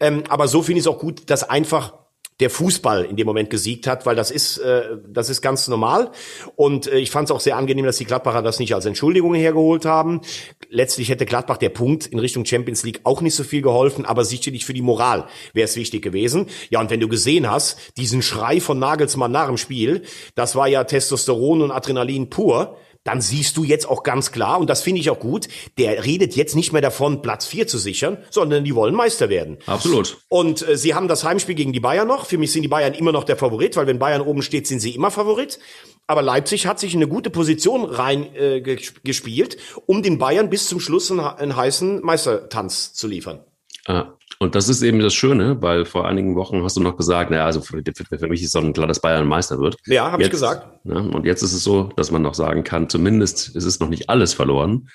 Ähm, aber so finde ich es auch gut, dass einfach der Fußball in dem Moment gesiegt hat, weil das ist, äh, das ist ganz normal. Und äh, ich fand es auch sehr angenehm, dass die Gladbacher das nicht als Entschuldigung hergeholt haben. Letztlich hätte Gladbach der Punkt in Richtung Champions League auch nicht so viel geholfen, aber sicherlich für die Moral wäre es wichtig gewesen. Ja, und wenn du gesehen hast, diesen Schrei von Nagelsmann nach dem Spiel, das war ja Testosteron und Adrenalin pur dann siehst du jetzt auch ganz klar, und das finde ich auch gut, der redet jetzt nicht mehr davon, Platz vier zu sichern, sondern die wollen Meister werden. Absolut. Und äh, sie haben das Heimspiel gegen die Bayern noch. Für mich sind die Bayern immer noch der Favorit, weil wenn Bayern oben steht, sind sie immer Favorit. Aber Leipzig hat sich in eine gute Position rein äh, gespielt, um den Bayern bis zum Schluss einen, einen heißen Meistertanz zu liefern. Ah, und das ist eben das Schöne, weil vor einigen Wochen hast du noch gesagt, naja, also für, für mich ist ein klar, dass Bayern Meister wird. Ja, habe ich gesagt. Ne, und jetzt ist es so, dass man noch sagen kann, zumindest ist es noch nicht alles verloren.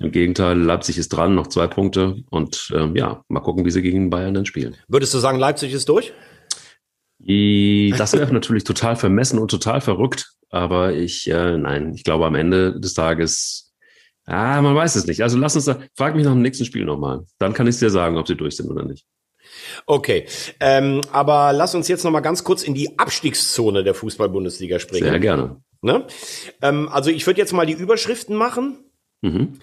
Im Gegenteil, Leipzig ist dran, noch zwei Punkte. Und ähm, ja, mal gucken, wie sie gegen Bayern dann spielen. Würdest du sagen, Leipzig ist durch? Das wäre natürlich total vermessen und total verrückt. Aber ich, äh, nein, ich glaube, am Ende des Tages Ah, man weiß es nicht. Also lass uns da, frag mich nach dem nächsten Spiel nochmal. Dann kann ich dir sagen, ob sie durch sind oder nicht. Okay, ähm, aber lass uns jetzt noch mal ganz kurz in die Abstiegszone der Fußball-Bundesliga springen. Sehr gerne. Ne? Ähm, also ich würde jetzt mal die Überschriften machen. Mhm.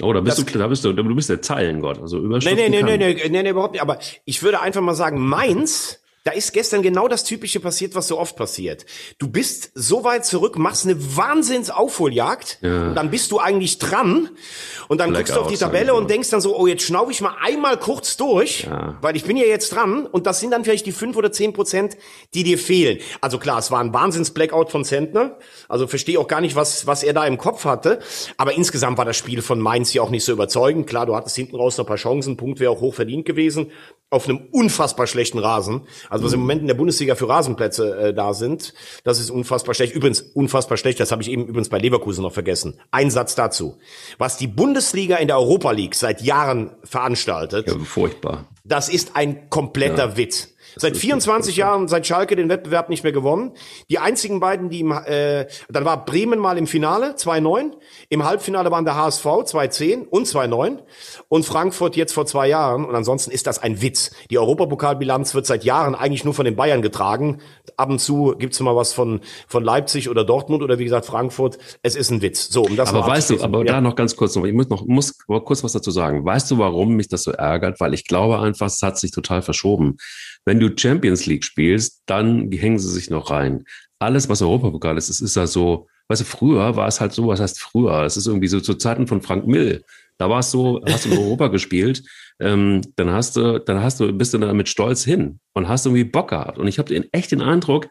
Oh, da bist das, du, da bist du, du bist der Zeilengott. Also Überschriften. Nee, nee, nee, nee, nee, nee, nee, überhaupt nicht. Aber ich würde einfach mal sagen, Mainz da ist gestern genau das Typische passiert, was so oft passiert. Du bist so weit zurück, machst eine Wahnsinns-Aufholjagd ja. und dann bist du eigentlich dran und dann Blackout, guckst du auf die Tabelle und denkst dann so, oh, jetzt schnaufe ich mal einmal kurz durch, ja. weil ich bin ja jetzt dran und das sind dann vielleicht die fünf oder zehn Prozent, die dir fehlen. Also klar, es war ein Wahnsinns-Blackout von Zentner, also verstehe auch gar nicht, was, was er da im Kopf hatte, aber insgesamt war das Spiel von Mainz ja auch nicht so überzeugend. Klar, du hattest hinten raus noch ein paar Chancen, Punkt wäre auch hoch verdient gewesen, auf einem unfassbar schlechten Rasen. Also was im Moment in der Bundesliga für Rasenplätze äh, da sind, das ist unfassbar schlecht. Übrigens, unfassbar schlecht, das habe ich eben übrigens bei Leverkusen noch vergessen. Ein Satz dazu. Was die Bundesliga in der Europa League seit Jahren veranstaltet, ja, furchtbar. das ist ein kompletter ja. Witz. Seit 24 Jahren, seit Schalke den Wettbewerb nicht mehr gewonnen. Die einzigen beiden, die im, äh, dann war Bremen mal im Finale, 2-9. Im Halbfinale waren der HSV, 2-10 und 2-9. Und Frankfurt jetzt vor zwei Jahren. Und ansonsten ist das ein Witz. Die Europapokalbilanz wird seit Jahren eigentlich nur von den Bayern getragen. Ab und zu gibt's mal was von, von Leipzig oder Dortmund oder wie gesagt Frankfurt. Es ist ein Witz. So, um das Aber weißt du, aber ja. da noch ganz kurz noch, ich muss noch, muss kurz was dazu sagen. Weißt du, warum mich das so ärgert? Weil ich glaube einfach, es hat sich total verschoben. Wenn du Champions League spielst, dann hängen sie sich noch rein. Alles, was Europapokal ist, ist ja so, weißt du, früher war es halt so, was heißt früher? Es ist irgendwie so zu Zeiten von Frank Mill. Da war es so, hast du in Europa gespielt, ähm, dann hast du, dann hast du, bist du da mit Stolz hin und hast irgendwie Bock gehabt. Und ich habe echt den Eindruck,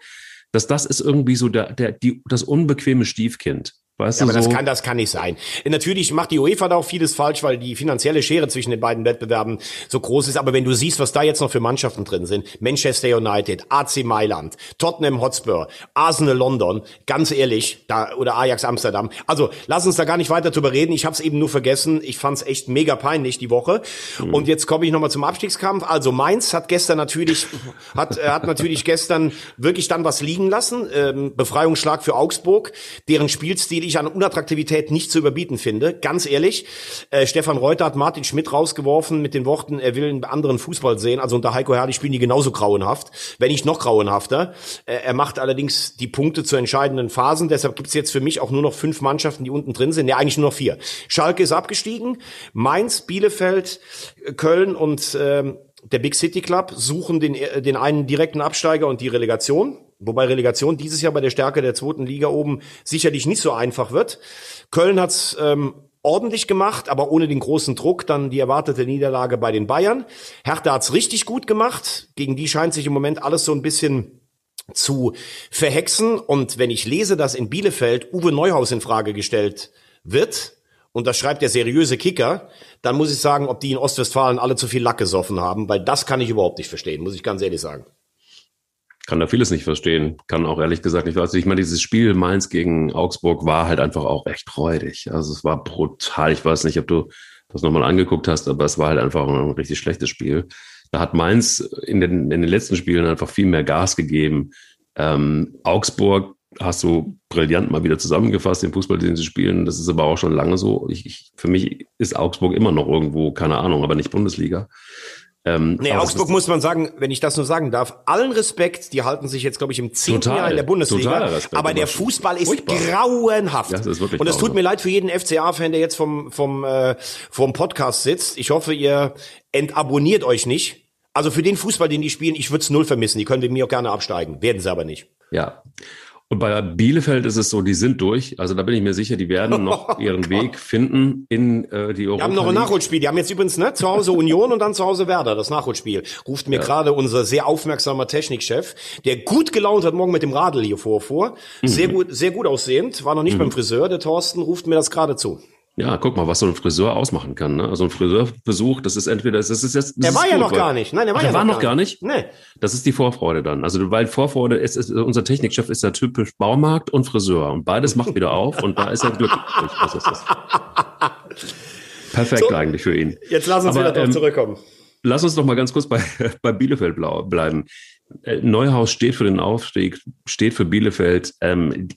dass das ist irgendwie so der, der, die, das unbequeme Stiefkind. Weißt ja, aber so? das kann, das kann nicht sein. Natürlich macht die UEFA da auch vieles falsch, weil die finanzielle Schere zwischen den beiden Wettbewerben so groß ist. Aber wenn du siehst, was da jetzt noch für Mannschaften drin sind, Manchester United, AC Mailand, Tottenham Hotspur, Arsenal London, ganz ehrlich, da, oder Ajax Amsterdam. Also, lass uns da gar nicht weiter drüber reden. Ich habe es eben nur vergessen. Ich fand es echt mega peinlich die Woche. Mhm. Und jetzt komme ich nochmal zum Abstiegskampf. Also Mainz hat gestern natürlich, hat, äh, hat natürlich gestern wirklich dann was liegen lassen. Ähm, Befreiungsschlag für Augsburg, deren Spielstil ich an Unattraktivität nicht zu überbieten finde. Ganz ehrlich, äh, Stefan Reuter hat Martin Schmidt rausgeworfen mit den Worten, er will einen anderen Fußball sehen. Also unter Heiko Herrlich spielen die genauso grauenhaft, wenn nicht noch grauenhafter. Äh, er macht allerdings die Punkte zu entscheidenden Phasen. Deshalb gibt's jetzt für mich auch nur noch fünf Mannschaften, die unten drin sind. Ja, eigentlich nur noch vier. Schalke ist abgestiegen. Mainz, Bielefeld, Köln und ähm, der Big City Club suchen den, äh, den einen direkten Absteiger und die Relegation. Wobei Relegation dieses Jahr bei der Stärke der zweiten Liga oben sicherlich nicht so einfach wird. Köln hat's ähm, ordentlich gemacht, aber ohne den großen Druck. Dann die erwartete Niederlage bei den Bayern. Hertha hat's richtig gut gemacht. Gegen die scheint sich im Moment alles so ein bisschen zu verhexen. Und wenn ich lese, dass in Bielefeld Uwe Neuhaus in Frage gestellt wird, und das schreibt der seriöse Kicker, dann muss ich sagen, ob die in Ostwestfalen alle zu viel Lack gesoffen haben, weil das kann ich überhaupt nicht verstehen, muss ich ganz ehrlich sagen kann da vieles nicht verstehen. Kann auch ehrlich gesagt nicht. Also ich meine, dieses Spiel Mainz gegen Augsburg war halt einfach auch recht freudig. Also es war brutal. Ich weiß nicht, ob du das nochmal angeguckt hast, aber es war halt einfach ein richtig schlechtes Spiel. Da hat Mainz in den, in den letzten Spielen einfach viel mehr Gas gegeben. Ähm, Augsburg hast du brillant mal wieder zusammengefasst, den Fußball, den sie spielen. Das ist aber auch schon lange so. Ich, ich, für mich ist Augsburg immer noch irgendwo, keine Ahnung, aber nicht Bundesliga. Ähm, nee, Augsburg muss man sagen, wenn ich das nur sagen darf, allen Respekt, die halten sich jetzt, glaube ich, im zehnten Jahr in der Bundesliga. Respekt, aber der Fußball ist furchtbar. grauenhaft. Ja, das ist wirklich Und es tut mir leid für jeden FCA-Fan, der jetzt vom, vom, äh, vom Podcast sitzt. Ich hoffe, ihr entabonniert euch nicht. Also für den Fußball, den die spielen, ich würde es null vermissen. Die können mit mir auch gerne absteigen. Werden sie aber nicht. Ja. Und bei Bielefeld ist es so, die sind durch. Also da bin ich mir sicher, die werden noch oh ihren Weg finden in äh, die Europa. Die haben noch ein Nachholspiel. Die haben jetzt übrigens ne, zu Hause Union und dann zu Hause Werder, das Nachholspiel. Ruft mir ja. gerade unser sehr aufmerksamer Technikchef, der gut gelaunt hat morgen mit dem Radl hier vor, vor. Sehr mhm. gut, sehr gut aussehend. War noch nicht mhm. beim Friseur, der Thorsten, ruft mir das gerade zu. Ja, guck mal, was so ein Friseur ausmachen kann. Ne? Also ein Friseurbesuch, das ist entweder, das ist jetzt. Das er war ja noch gar nicht. Nein, er war Ach, ja war noch gar nicht. Nee. Das ist die Vorfreude dann. Also weil Vorfreude ist, ist unser Technikchef ist ja typisch Baumarkt und Friseur und beides macht wieder auf und da ist er glücklich. Das ist das. Perfekt so, eigentlich für ihn. Jetzt lass uns Aber, wieder ähm, zurückkommen. Lass uns doch mal ganz kurz bei, bei Bielefeld bleiben. Äh, Neuhaus steht für den Aufstieg, steht für Bielefeld. Ähm,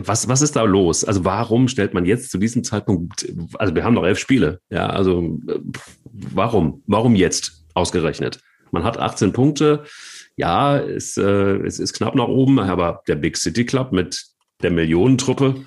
was, was ist da los? Also warum stellt man jetzt zu diesem Zeitpunkt, also wir haben noch elf Spiele, ja, also warum? Warum jetzt ausgerechnet? Man hat 18 Punkte, ja, es, äh, es ist knapp nach oben, aber der Big City Club mit der Millionentruppe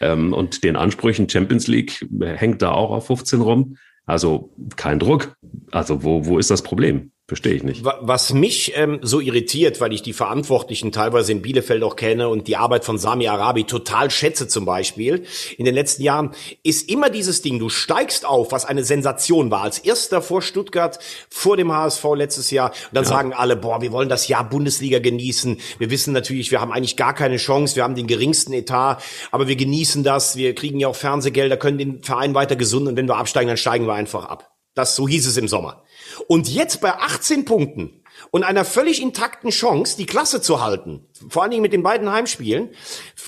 ähm, und den Ansprüchen Champions League hängt da auch auf 15 rum. Also kein Druck. Also wo, wo ist das Problem? Verstehe ich nicht. Was mich ähm, so irritiert, weil ich die Verantwortlichen teilweise in Bielefeld auch kenne und die Arbeit von Sami Arabi total schätze zum Beispiel in den letzten Jahren, ist immer dieses Ding, du steigst auf, was eine Sensation war, als erster vor Stuttgart, vor dem HSV letztes Jahr. Und dann ja. sagen alle, boah, wir wollen das Jahr Bundesliga genießen. Wir wissen natürlich, wir haben eigentlich gar keine Chance, wir haben den geringsten Etat, aber wir genießen das, wir kriegen ja auch Fernsehgelder, können den Verein weiter gesund und wenn wir absteigen, dann steigen wir einfach ab. Das, so hieß es im Sommer. Und jetzt bei 18 Punkten und einer völlig intakten Chance, die Klasse zu halten, vor allen Dingen mit den beiden Heimspielen,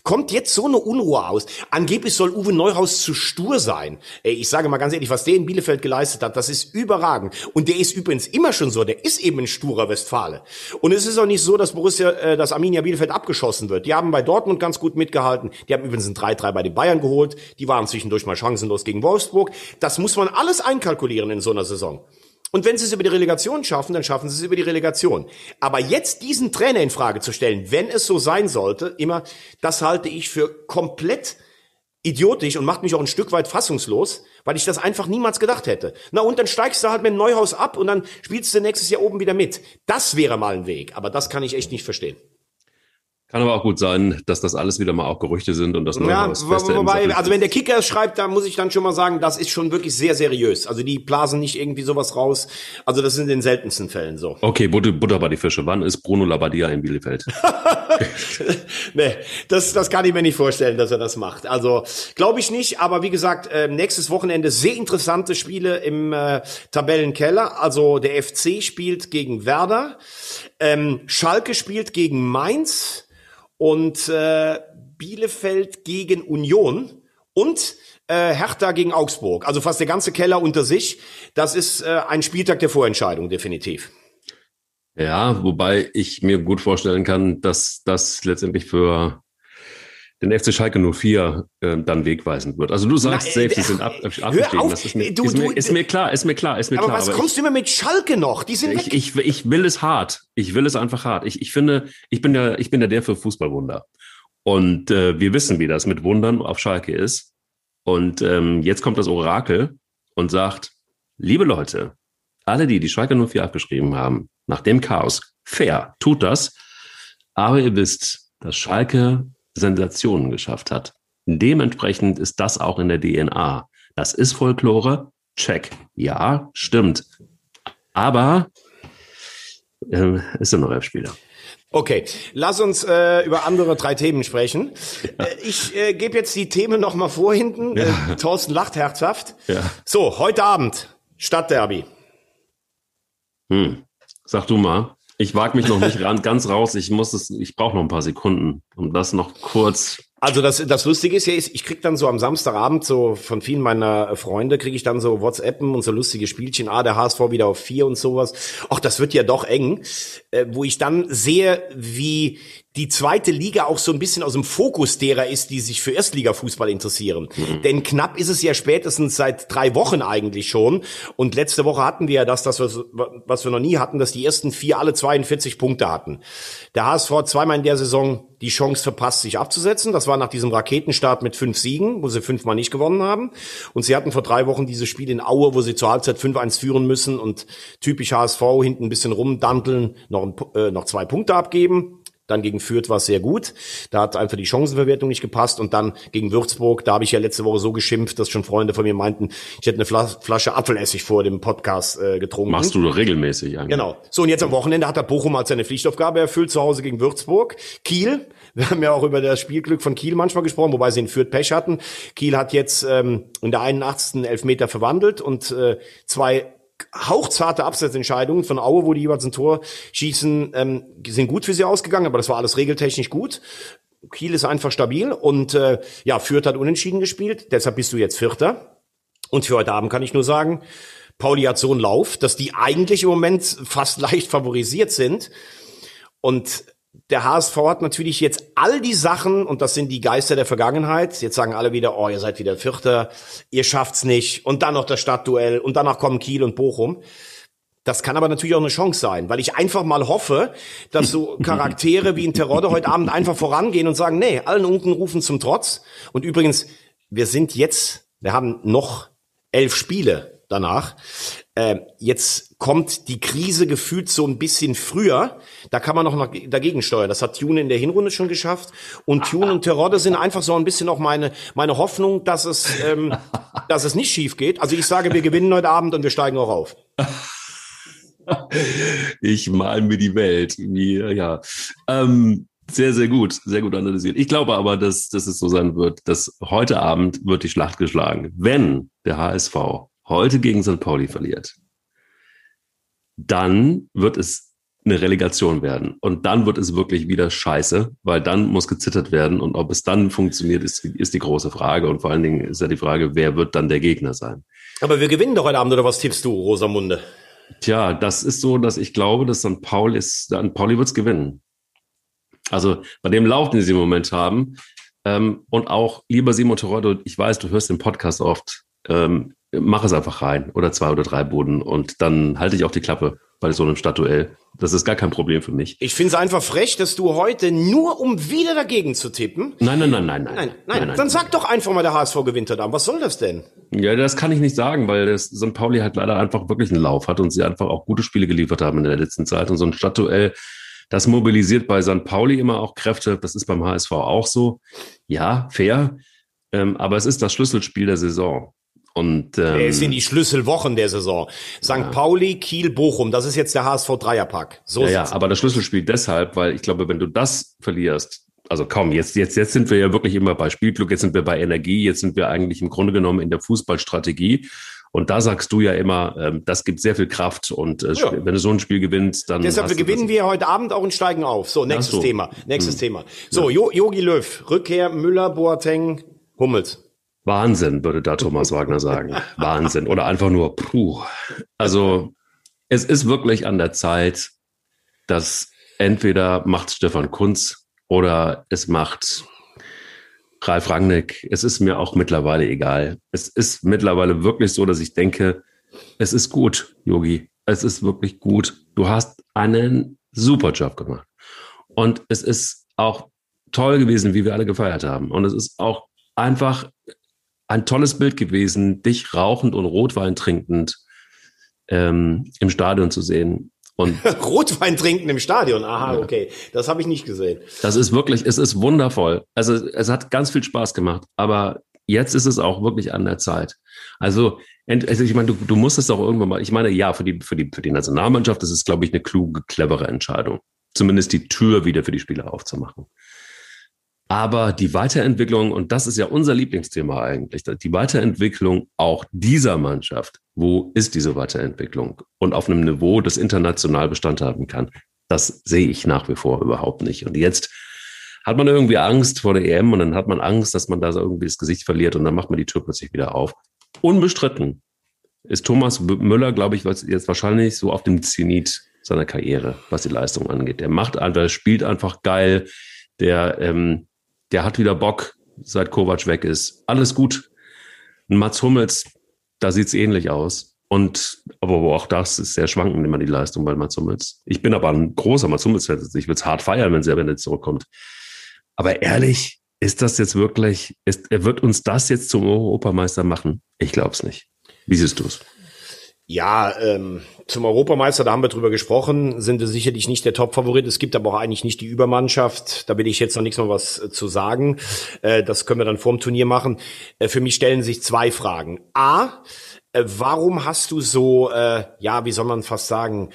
kommt jetzt so eine Unruhe aus. Angeblich soll Uwe Neuhaus zu stur sein. Ey, ich sage mal ganz ehrlich, was der in Bielefeld geleistet hat, das ist überragend. Und der ist übrigens immer schon so, der ist eben ein sturer Westfale. Und es ist auch nicht so, dass Borussia, äh, dass Arminia Bielefeld abgeschossen wird. Die haben bei Dortmund ganz gut mitgehalten. Die haben übrigens ein 3-3 bei den Bayern geholt. Die waren zwischendurch mal chancenlos gegen Wolfsburg. Das muss man alles einkalkulieren in so einer Saison. Und wenn sie es über die Relegation schaffen, dann schaffen sie es über die Relegation. Aber jetzt diesen Trainer in Frage zu stellen, wenn es so sein sollte, immer, das halte ich für komplett idiotisch und macht mich auch ein Stück weit fassungslos, weil ich das einfach niemals gedacht hätte. Na und dann steigst du halt mit dem Neuhaus ab und dann spielst du nächstes Jahr oben wieder mit. Das wäre mal ein Weg, aber das kann ich echt nicht verstehen. Kann aber auch gut sein, dass das alles wieder mal auch Gerüchte sind und das ja, wobei, also wenn der Kicker es schreibt, da muss ich dann schon mal sagen, das ist schon wirklich sehr seriös. Also die blasen nicht irgendwie sowas raus. Also das sind in den seltensten Fällen so. Okay, Butter, Butter bei die Fische. Wann ist Bruno Labbadia in Bielefeld? nee, das, das kann ich mir nicht vorstellen, dass er das macht. Also glaube ich nicht. Aber wie gesagt, äh, nächstes Wochenende sehr interessante Spiele im äh, Tabellenkeller. Also der FC spielt gegen Werder, ähm, Schalke spielt gegen Mainz und äh, Bielefeld gegen Union und äh, Hertha gegen Augsburg. Also fast der ganze Keller unter sich. Das ist äh, ein Spieltag der Vorentscheidung, definitiv. Ja, wobei ich mir gut vorstellen kann, dass das letztendlich für den FC Schalke 04 äh, dann wegweisend wird. Also du sagst Na, selbst, sie sind ab, abgestiegen. Auf, das ist mir, du, ist, mir, ist mir klar, ist mir klar, ist mir aber klar. Was aber was kommst ich, du immer mit Schalke noch? Die sind ich, ich, ich will es hart. Ich will es einfach hart. Ich, ich finde, ich bin ja, ich bin ja der für Fußballwunder. Und äh, wir wissen, wie das mit Wundern auf Schalke ist. Und ähm, jetzt kommt das Orakel und sagt, liebe Leute, alle, die die Schalke 04 abgeschrieben haben, nach dem Chaos, fair, tut das. Aber ihr wisst, dass Schalke Sensationen geschafft hat. Dementsprechend ist das auch in der DNA. Das ist Folklore. Check. Ja, stimmt. Aber äh, ist noch elf Spieler. Okay, lass uns äh, über andere drei Themen sprechen. Ja. Äh, ich äh, gebe jetzt die Themen noch mal vor hinten. Ja. Äh, Thorsten lacht herzhaft. Ja. So, heute Abend Stadtderby. Hm. Sag du mal. Ich wage mich noch nicht ganz raus. Ich muss es, ich brauche noch ein paar Sekunden, um das noch kurz. Also das, das Lustige ist ja, ich krieg dann so am Samstagabend so von vielen meiner Freunde kriege ich dann so WhatsAppen und so lustige Spielchen. Ah, der HSV wieder auf vier und sowas. Ach, das wird ja doch eng, äh, wo ich dann sehe, wie die zweite Liga auch so ein bisschen aus dem Fokus derer ist, die sich für Erstligafußball interessieren. Mhm. Denn knapp ist es ja spätestens seit drei Wochen eigentlich schon. Und letzte Woche hatten wir ja das, das was wir noch nie hatten, dass die ersten vier alle 42 Punkte hatten. Der HSV zweimal in der Saison die Chance verpasst, sich abzusetzen. Das war nach diesem Raketenstart mit fünf Siegen, wo sie fünfmal nicht gewonnen haben. Und sie hatten vor drei Wochen dieses Spiel in Aue, wo sie zur Halbzeit 5-1 führen müssen und typisch HSV hinten ein bisschen rumdanteln, noch, äh, noch zwei Punkte abgeben. Dann gegen Fürth war es sehr gut. Da hat einfach die Chancenverwertung nicht gepasst. Und dann gegen Würzburg, da habe ich ja letzte Woche so geschimpft, dass schon Freunde von mir meinten, ich hätte eine Flasche Apfelessig vor dem Podcast äh, getrunken. Machst du doch regelmäßig eigentlich. Genau. So, und jetzt am Wochenende hat der Bochum als seine Pflichtaufgabe erfüllt, zu Hause gegen Würzburg. Kiel, wir haben ja auch über das Spielglück von Kiel manchmal gesprochen, wobei sie in Fürth Pech hatten. Kiel hat jetzt ähm, in der 81. Elfmeter verwandelt und äh, zwei hauchzarte Absetzentscheidungen von Aue, wo die jeweils ein Tor schießen, ähm, sind gut für sie ausgegangen, aber das war alles regeltechnisch gut. Kiel ist einfach stabil und äh, ja, Fürth hat unentschieden gespielt, deshalb bist du jetzt Vierter. Und für heute Abend kann ich nur sagen, Pauli hat so einen Lauf, dass die eigentlich im Moment fast leicht favorisiert sind. Und der HSV hat natürlich jetzt all die Sachen, und das sind die Geister der Vergangenheit. Jetzt sagen alle wieder, oh, ihr seid wieder Vierter, ihr schafft's nicht. Und dann noch das Stadtduell und danach kommen Kiel und Bochum. Das kann aber natürlich auch eine Chance sein, weil ich einfach mal hoffe, dass so Charaktere wie in Terodde heute Abend einfach vorangehen und sagen, nee, allen unten rufen zum Trotz. Und übrigens, wir sind jetzt, wir haben noch elf Spiele danach. Äh, jetzt kommt die Krise gefühlt so ein bisschen früher. Da kann man noch dagegen steuern. Das hat Tune in der Hinrunde schon geschafft. Und Tune und Terodde sind einfach so ein bisschen auch meine, meine Hoffnung, dass es, ähm, dass es nicht schief geht. Also ich sage, wir gewinnen heute Abend und wir steigen auch auf. Ich mal mir die Welt. Wie, ja. Ähm, sehr, sehr gut, sehr gut analysiert. Ich glaube aber, dass, dass es so sein wird, dass heute Abend wird die Schlacht geschlagen. Wenn der HSV heute gegen St. Pauli verliert, dann wird es eine Relegation werden. Und dann wird es wirklich wieder scheiße, weil dann muss gezittert werden. Und ob es dann funktioniert, ist, ist die große Frage. Und vor allen Dingen ist ja die Frage, wer wird dann der Gegner sein? Aber wir gewinnen doch heute Abend, oder was tippst du, Rosamunde? Tja, das ist so, dass ich glaube, dass St. Pauli ist, St. Pauli wird es gewinnen. Also bei dem Lauf, den sie im Moment haben, ähm, und auch, lieber Simon Terodde, ich weiß, du hörst den Podcast oft, ähm, mach es einfach rein oder zwei oder drei Boden und dann halte ich auch die Klappe bei so einem Stadtduell. Das ist gar kein Problem für mich. Ich finde es einfach frech, dass du heute nur um wieder dagegen zu tippen. Nein, nein, nein, nein, nein. Nein, nein, nein dann sag doch einfach mal, der HSV gewinnt heute Abend. Was soll das denn? Ja, das kann ich nicht sagen, weil das St. Pauli halt leider einfach wirklich einen Lauf hat und sie einfach auch gute Spiele geliefert haben in der letzten Zeit. Und so ein Stadtduell, das mobilisiert bei St. Pauli immer auch Kräfte. Das ist beim HSV auch so. Ja, fair. Ähm, aber es ist das Schlüsselspiel der Saison. Und, ähm, es sind die Schlüsselwochen der Saison. St. Ja. Pauli, Kiel, Bochum, das ist jetzt der HSV Dreierpack. So ja, ja, aber das Schlüsselspiel deshalb, weil ich glaube, wenn du das verlierst, also kaum, jetzt, jetzt, jetzt sind wir ja wirklich immer bei Spielglück, jetzt sind wir bei Energie, jetzt sind wir eigentlich im Grunde genommen in der Fußballstrategie. Und da sagst du ja immer, ähm, das gibt sehr viel Kraft und äh, ja. wenn du so ein Spiel gewinnst, dann. Deshalb gewinnen wir heute Abend auch und steigen auf. So, nächstes so. Thema. Nächstes hm. Thema. So, Yogi Löw, Rückkehr, Müller, Boateng, Hummels. Wahnsinn, würde da Thomas Wagner sagen. Wahnsinn. Oder einfach nur, puh. Also, es ist wirklich an der Zeit, dass entweder macht Stefan Kunz oder es macht Ralf Rangnick. Es ist mir auch mittlerweile egal. Es ist mittlerweile wirklich so, dass ich denke, es ist gut, Yogi. Es ist wirklich gut. Du hast einen super Job gemacht. Und es ist auch toll gewesen, wie wir alle gefeiert haben. Und es ist auch einfach ein tolles Bild gewesen, dich rauchend und Rotwein trinkend ähm, im Stadion zu sehen. Und Rotwein trinken im Stadion, aha, ja. okay, das habe ich nicht gesehen. Das ist wirklich, es ist wundervoll. Also es hat ganz viel Spaß gemacht, aber jetzt ist es auch wirklich an der Zeit. Also, also ich meine, du, du musst es auch irgendwann mal, ich meine, ja, für die, für die, für die Nationalmannschaft ist es, glaube ich, eine kluge, clevere Entscheidung. Zumindest die Tür wieder für die Spieler aufzumachen. Aber die Weiterentwicklung, und das ist ja unser Lieblingsthema eigentlich, die Weiterentwicklung auch dieser Mannschaft. Wo ist diese Weiterentwicklung? Und auf einem Niveau, das international Bestand haben kann. Das sehe ich nach wie vor überhaupt nicht. Und jetzt hat man irgendwie Angst vor der EM und dann hat man Angst, dass man da so irgendwie das Gesicht verliert und dann macht man die Tür plötzlich wieder auf. Unbestritten ist Thomas Müller, glaube ich, jetzt wahrscheinlich so auf dem Zenit seiner Karriere, was die Leistung angeht. Der macht einfach, spielt einfach geil. Der, ähm, der hat wieder Bock, seit Kovac weg ist. Alles gut. Mats Hummels, da sieht's ähnlich aus. Und aber auch das ist sehr schwankend immer die Leistung bei Mats Hummels. Ich bin aber ein großer Mats Hummels-Fan. Ich würde es hart feiern, wenn er zurückkommt. Aber ehrlich, ist das jetzt wirklich, ist, wird uns das jetzt zum Europameister machen? Ich glaube es nicht. Wie siehst du es? Ja, ähm, zum Europameister, da haben wir drüber gesprochen, sind wir sicherlich nicht der Top-Favorit. Es gibt aber auch eigentlich nicht die Übermannschaft. Da will ich jetzt noch nichts mehr was äh, zu sagen. Äh, das können wir dann vorm Turnier machen. Äh, für mich stellen sich zwei Fragen. A, äh, warum hast du so, äh, ja, wie soll man fast sagen,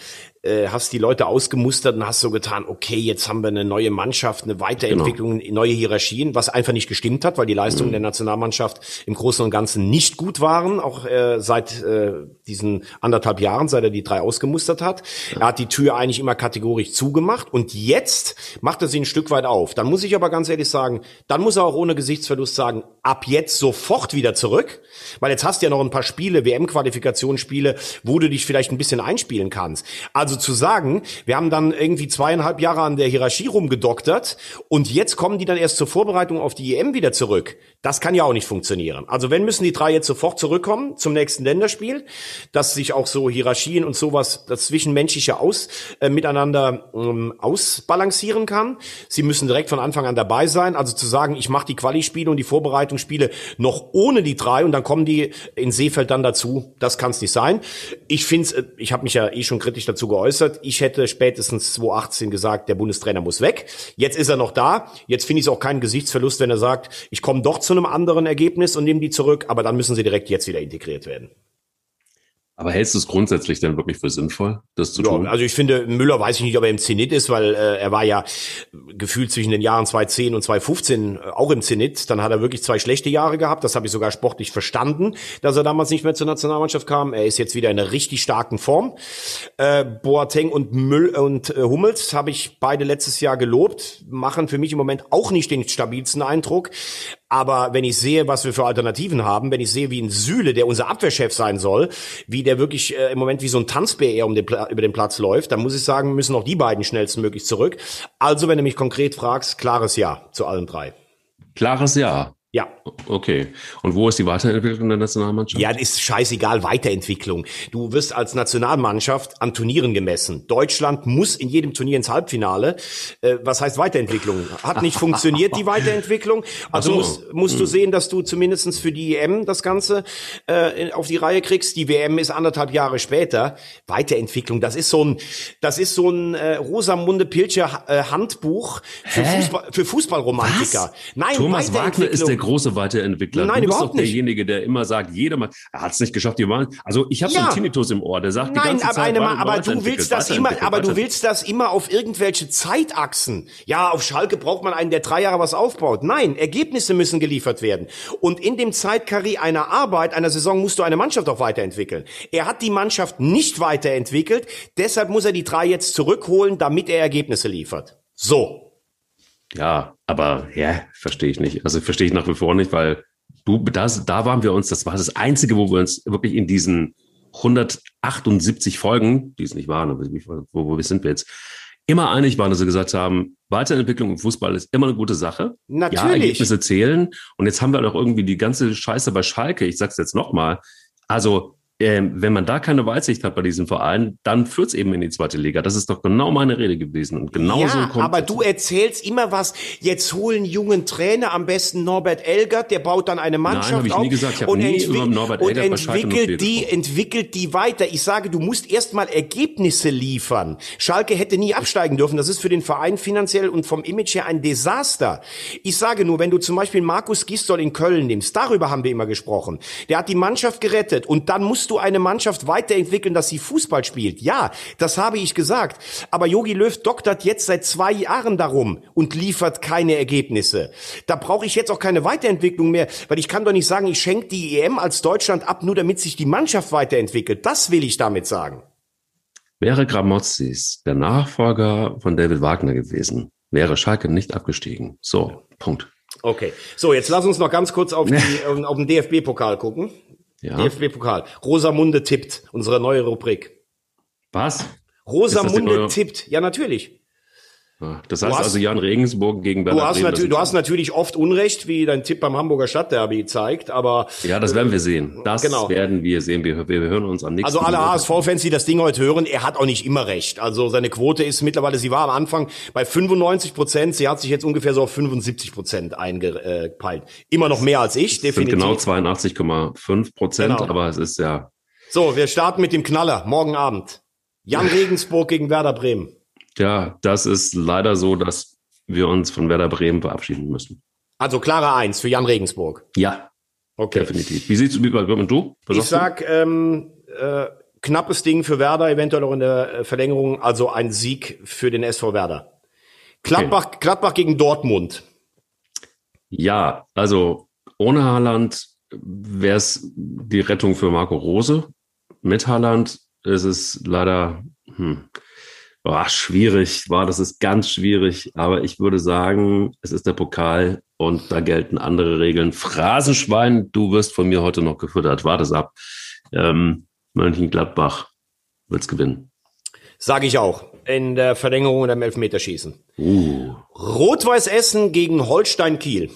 hast die Leute ausgemustert und hast so getan, okay, jetzt haben wir eine neue Mannschaft, eine Weiterentwicklung, genau. neue Hierarchien, was einfach nicht gestimmt hat, weil die Leistungen mhm. der Nationalmannschaft im Großen und Ganzen nicht gut waren, auch äh, seit äh, diesen anderthalb Jahren, seit er die drei ausgemustert hat. Er hat die Tür eigentlich immer kategorisch zugemacht und jetzt macht er sie ein Stück weit auf. Dann muss ich aber ganz ehrlich sagen, dann muss er auch ohne Gesichtsverlust sagen, ab jetzt sofort wieder zurück, weil jetzt hast du ja noch ein paar Spiele, WM-Qualifikationsspiele, wo du dich vielleicht ein bisschen einspielen kannst. Also zu sagen, wir haben dann irgendwie zweieinhalb Jahre an der Hierarchie rumgedoktert und jetzt kommen die dann erst zur Vorbereitung auf die EM wieder zurück. Das kann ja auch nicht funktionieren. Also wenn müssen die drei jetzt sofort zurückkommen zum nächsten Länderspiel, dass sich auch so Hierarchien und sowas, das Zwischenmenschliche aus, äh, miteinander ähm, ausbalancieren kann. Sie müssen direkt von Anfang an dabei sein. Also zu sagen, ich mache die Quali-Spiele und die Vorbereitungsspiele noch ohne die drei und dann kommen die in Seefeld dann dazu, das kann es nicht sein. Ich finde äh, ich habe mich ja eh schon kritisch dazu geäußert, geäußert. Ich hätte spätestens 2018 gesagt, der Bundestrainer muss weg. Jetzt ist er noch da. Jetzt finde ich es auch keinen Gesichtsverlust, wenn er sagt, ich komme doch zu einem anderen Ergebnis und nehme die zurück, aber dann müssen sie direkt jetzt wieder integriert werden. Aber hältst du es grundsätzlich denn wirklich für sinnvoll, das zu ja, tun? Also ich finde, Müller weiß ich nicht, ob er im Zenit ist, weil äh, er war ja gefühlt zwischen den Jahren 2010 und 2015 äh, auch im Zenit. Dann hat er wirklich zwei schlechte Jahre gehabt. Das habe ich sogar sportlich verstanden, dass er damals nicht mehr zur Nationalmannschaft kam. Er ist jetzt wieder in einer richtig starken Form. Äh, Boateng und Müll und äh, Hummels habe ich beide letztes Jahr gelobt, machen für mich im Moment auch nicht den stabilsten Eindruck. Aber wenn ich sehe, was wir für Alternativen haben, wenn ich sehe, wie ein Süle, der unser Abwehrchef sein soll, wie der wirklich äh, im Moment wie so ein Tanzbär eher um den über den Platz läuft, dann muss ich sagen, müssen auch die beiden schnellstmöglich zurück. Also, wenn du mich konkret fragst, klares Ja zu allen drei. Klares Ja. Ja. Okay. Und wo ist die Weiterentwicklung der Nationalmannschaft? Ja, das ist scheißegal, Weiterentwicklung. Du wirst als Nationalmannschaft an Turnieren gemessen. Deutschland muss in jedem Turnier ins Halbfinale. Äh, was heißt Weiterentwicklung? Hat nicht funktioniert, die Weiterentwicklung. Also so. musst, musst hm. du sehen, dass du zumindestens für die EM das Ganze äh, auf die Reihe kriegst. Die WM ist anderthalb Jahre später. Weiterentwicklung, das ist so ein, das ist so ein äh, Rosamunde Pilcher äh, Handbuch für, Fußball, für Fußballromantiker. Nein, Thomas Wagner ist der große Weiterentwickler. Nein, du bist doch derjenige, der immer sagt, jeder mal, er hat es nicht geschafft, die waren. Also ich habe ja. so einen Tinnitus im Ohr, der sagt Nein, die ganze aber Zeit, eine, aber du willst das immer, aber du willst das immer auf irgendwelche Zeitachsen. Ja, auf Schalke braucht man einen, der drei Jahre was aufbaut. Nein, Ergebnisse müssen geliefert werden. Und in dem Zeitkarree einer Arbeit, einer Saison musst du eine Mannschaft auch weiterentwickeln. Er hat die Mannschaft nicht weiterentwickelt, deshalb muss er die drei jetzt zurückholen, damit er Ergebnisse liefert. So. Ja, aber ja, verstehe ich nicht. Also verstehe ich nach wie vor nicht, weil du, das, da waren wir uns, das war das Einzige, wo wir uns wirklich in diesen 178 Folgen, die es nicht waren, aber wo, wo sind wir jetzt, immer einig waren, dass sie gesagt haben, Weiterentwicklung im Fußball ist immer eine gute Sache. Natürlich. Ja, Ergebnisse zählen. Und jetzt haben wir noch irgendwie die ganze Scheiße bei Schalke. Ich sag's jetzt nochmal. Also ähm, wenn man da keine Weitsicht hat bei diesem Verein, dann führt es eben in die zweite Liga. Das ist doch genau meine Rede gewesen. Und genau ja, so kommt aber du erzählst immer was. Jetzt holen jungen Trainer, am besten Norbert Elgert, der baut dann eine Mannschaft Nein, ich auf nie gesagt. Ich und, nie über Norbert und entwickelt die, entwickelt die weiter. Ich sage, du musst erstmal Ergebnisse liefern. Schalke hätte nie absteigen dürfen. Das ist für den Verein finanziell und vom Image her ein Desaster. Ich sage nur, wenn du zum Beispiel Markus Gistol in Köln nimmst, darüber haben wir immer gesprochen. Der hat die Mannschaft gerettet und dann musst du du eine Mannschaft weiterentwickeln, dass sie Fußball spielt? Ja, das habe ich gesagt. Aber Jogi Löw doktert jetzt seit zwei Jahren darum und liefert keine Ergebnisse. Da brauche ich jetzt auch keine Weiterentwicklung mehr, weil ich kann doch nicht sagen, ich schenke die EM als Deutschland ab, nur damit sich die Mannschaft weiterentwickelt. Das will ich damit sagen. Wäre Gramozis der Nachfolger von David Wagner gewesen, wäre Schalke nicht abgestiegen. So, Punkt. Okay, so jetzt lass uns noch ganz kurz auf, die, auf den DFB-Pokal gucken. Ja. DFB-Pokal. Rosamunde tippt, unsere neue Rubrik. Was? Rosamunde tippt. Ja, natürlich. Das heißt hast, also Jan Regensburg gegen Werder du hast, Bremen, du hast natürlich oft Unrecht, wie dein Tipp beim Hamburger Stadtderby zeigt, aber ja, das werden wir sehen. Das genau. werden wir sehen. Wir, wir hören uns am nächsten. Also alle HSV-Fans, die das Ding heute hören, er hat auch nicht immer recht. Also seine Quote ist mittlerweile, sie war am Anfang bei 95 Prozent, sie hat sich jetzt ungefähr so auf 75 Prozent eingepeilt. Immer noch mehr als ich, definitiv. Sind genau 82,5 Prozent, genau. aber es ist ja. So, wir starten mit dem Knaller morgen Abend. Jan Regensburg gegen Werder Bremen. Ja, das ist leider so, dass wir uns von Werder Bremen verabschieden müssen. Also klare Eins für Jan Regensburg. Ja, okay. definitiv. Wie siehst du, wie und du? Was ich sag, ähm, äh, knappes Ding für Werder, eventuell auch in der äh, Verlängerung, also ein Sieg für den SV Werder. Gladbach, okay. Gladbach gegen Dortmund. Ja, also ohne Haaland wäre es die Rettung für Marco Rose. Mit Haaland ist es leider hm, Boah, schwierig, war das ist ganz schwierig, aber ich würde sagen, es ist der Pokal und da gelten andere Regeln. Phrasenschwein, du wirst von mir heute noch gefüttert. Warte es ab. Ähm, Mönchengladbach wird's gewinnen. Sage ich auch. In der Verlängerung und im Elfmeterschießen. Uh. Rot-Weiß Essen gegen Holstein Kiel.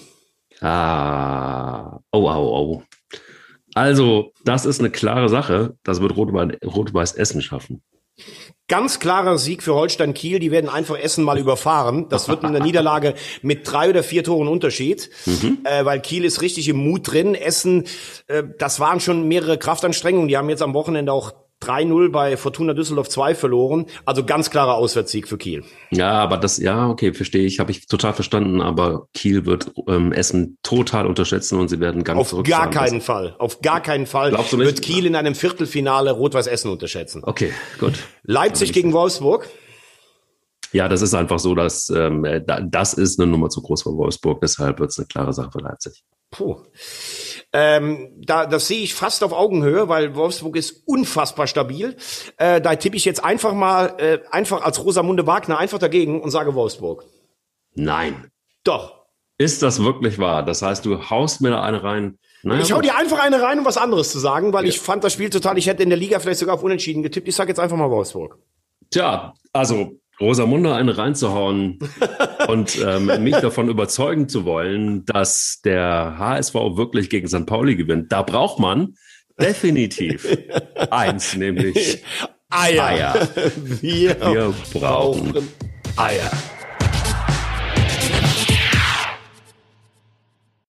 Ah. Oh, oh, oh. Also, das ist eine klare Sache. Das wird Rot-Weiß Essen schaffen. Ganz klarer Sieg für Holstein Kiel. Die werden einfach Essen mal überfahren. Das wird eine Niederlage mit drei oder vier Toren Unterschied, mhm. äh, weil Kiel ist richtig im Mut drin. Essen, äh, das waren schon mehrere Kraftanstrengungen. Die haben jetzt am Wochenende auch 3-0 bei Fortuna Düsseldorf 2 verloren. Also ganz klarer Auswärtssieg für Kiel. Ja, aber das, ja, okay, verstehe ich, habe ich total verstanden. Aber Kiel wird ähm, Essen total unterschätzen und sie werden ganz Auf gar keinen Fall, auf gar keinen Fall Glaubst du nicht? wird Kiel in einem Viertelfinale Rot-Weiß Essen unterschätzen. Okay, gut. Leipzig gegen Wolfsburg. Ja, das ist einfach so, dass ähm, das ist eine Nummer zu groß für Wolfsburg. Deshalb wird es eine klare Sache für Leipzig. Puh. Ähm, da, das sehe ich fast auf Augenhöhe, weil Wolfsburg ist unfassbar stabil. Äh, da tippe ich jetzt einfach mal, äh, einfach als Rosamunde Wagner einfach dagegen und sage Wolfsburg. Nein. Doch. Ist das wirklich wahr? Das heißt, du haust mir da eine rein. Naja, ich hau dir einfach eine rein, um was anderes zu sagen, weil ja. ich fand das Spiel total, ich hätte in der Liga vielleicht sogar auf Unentschieden getippt. Ich sage jetzt einfach mal Wolfsburg. Tja, also Rosamunde eine reinzuhauen und ähm, mich davon überzeugen zu wollen, dass der HSV wirklich gegen St. Pauli gewinnt. Da braucht man definitiv eins, nämlich Eier. Eier. Wir, Wir brauchen Eier.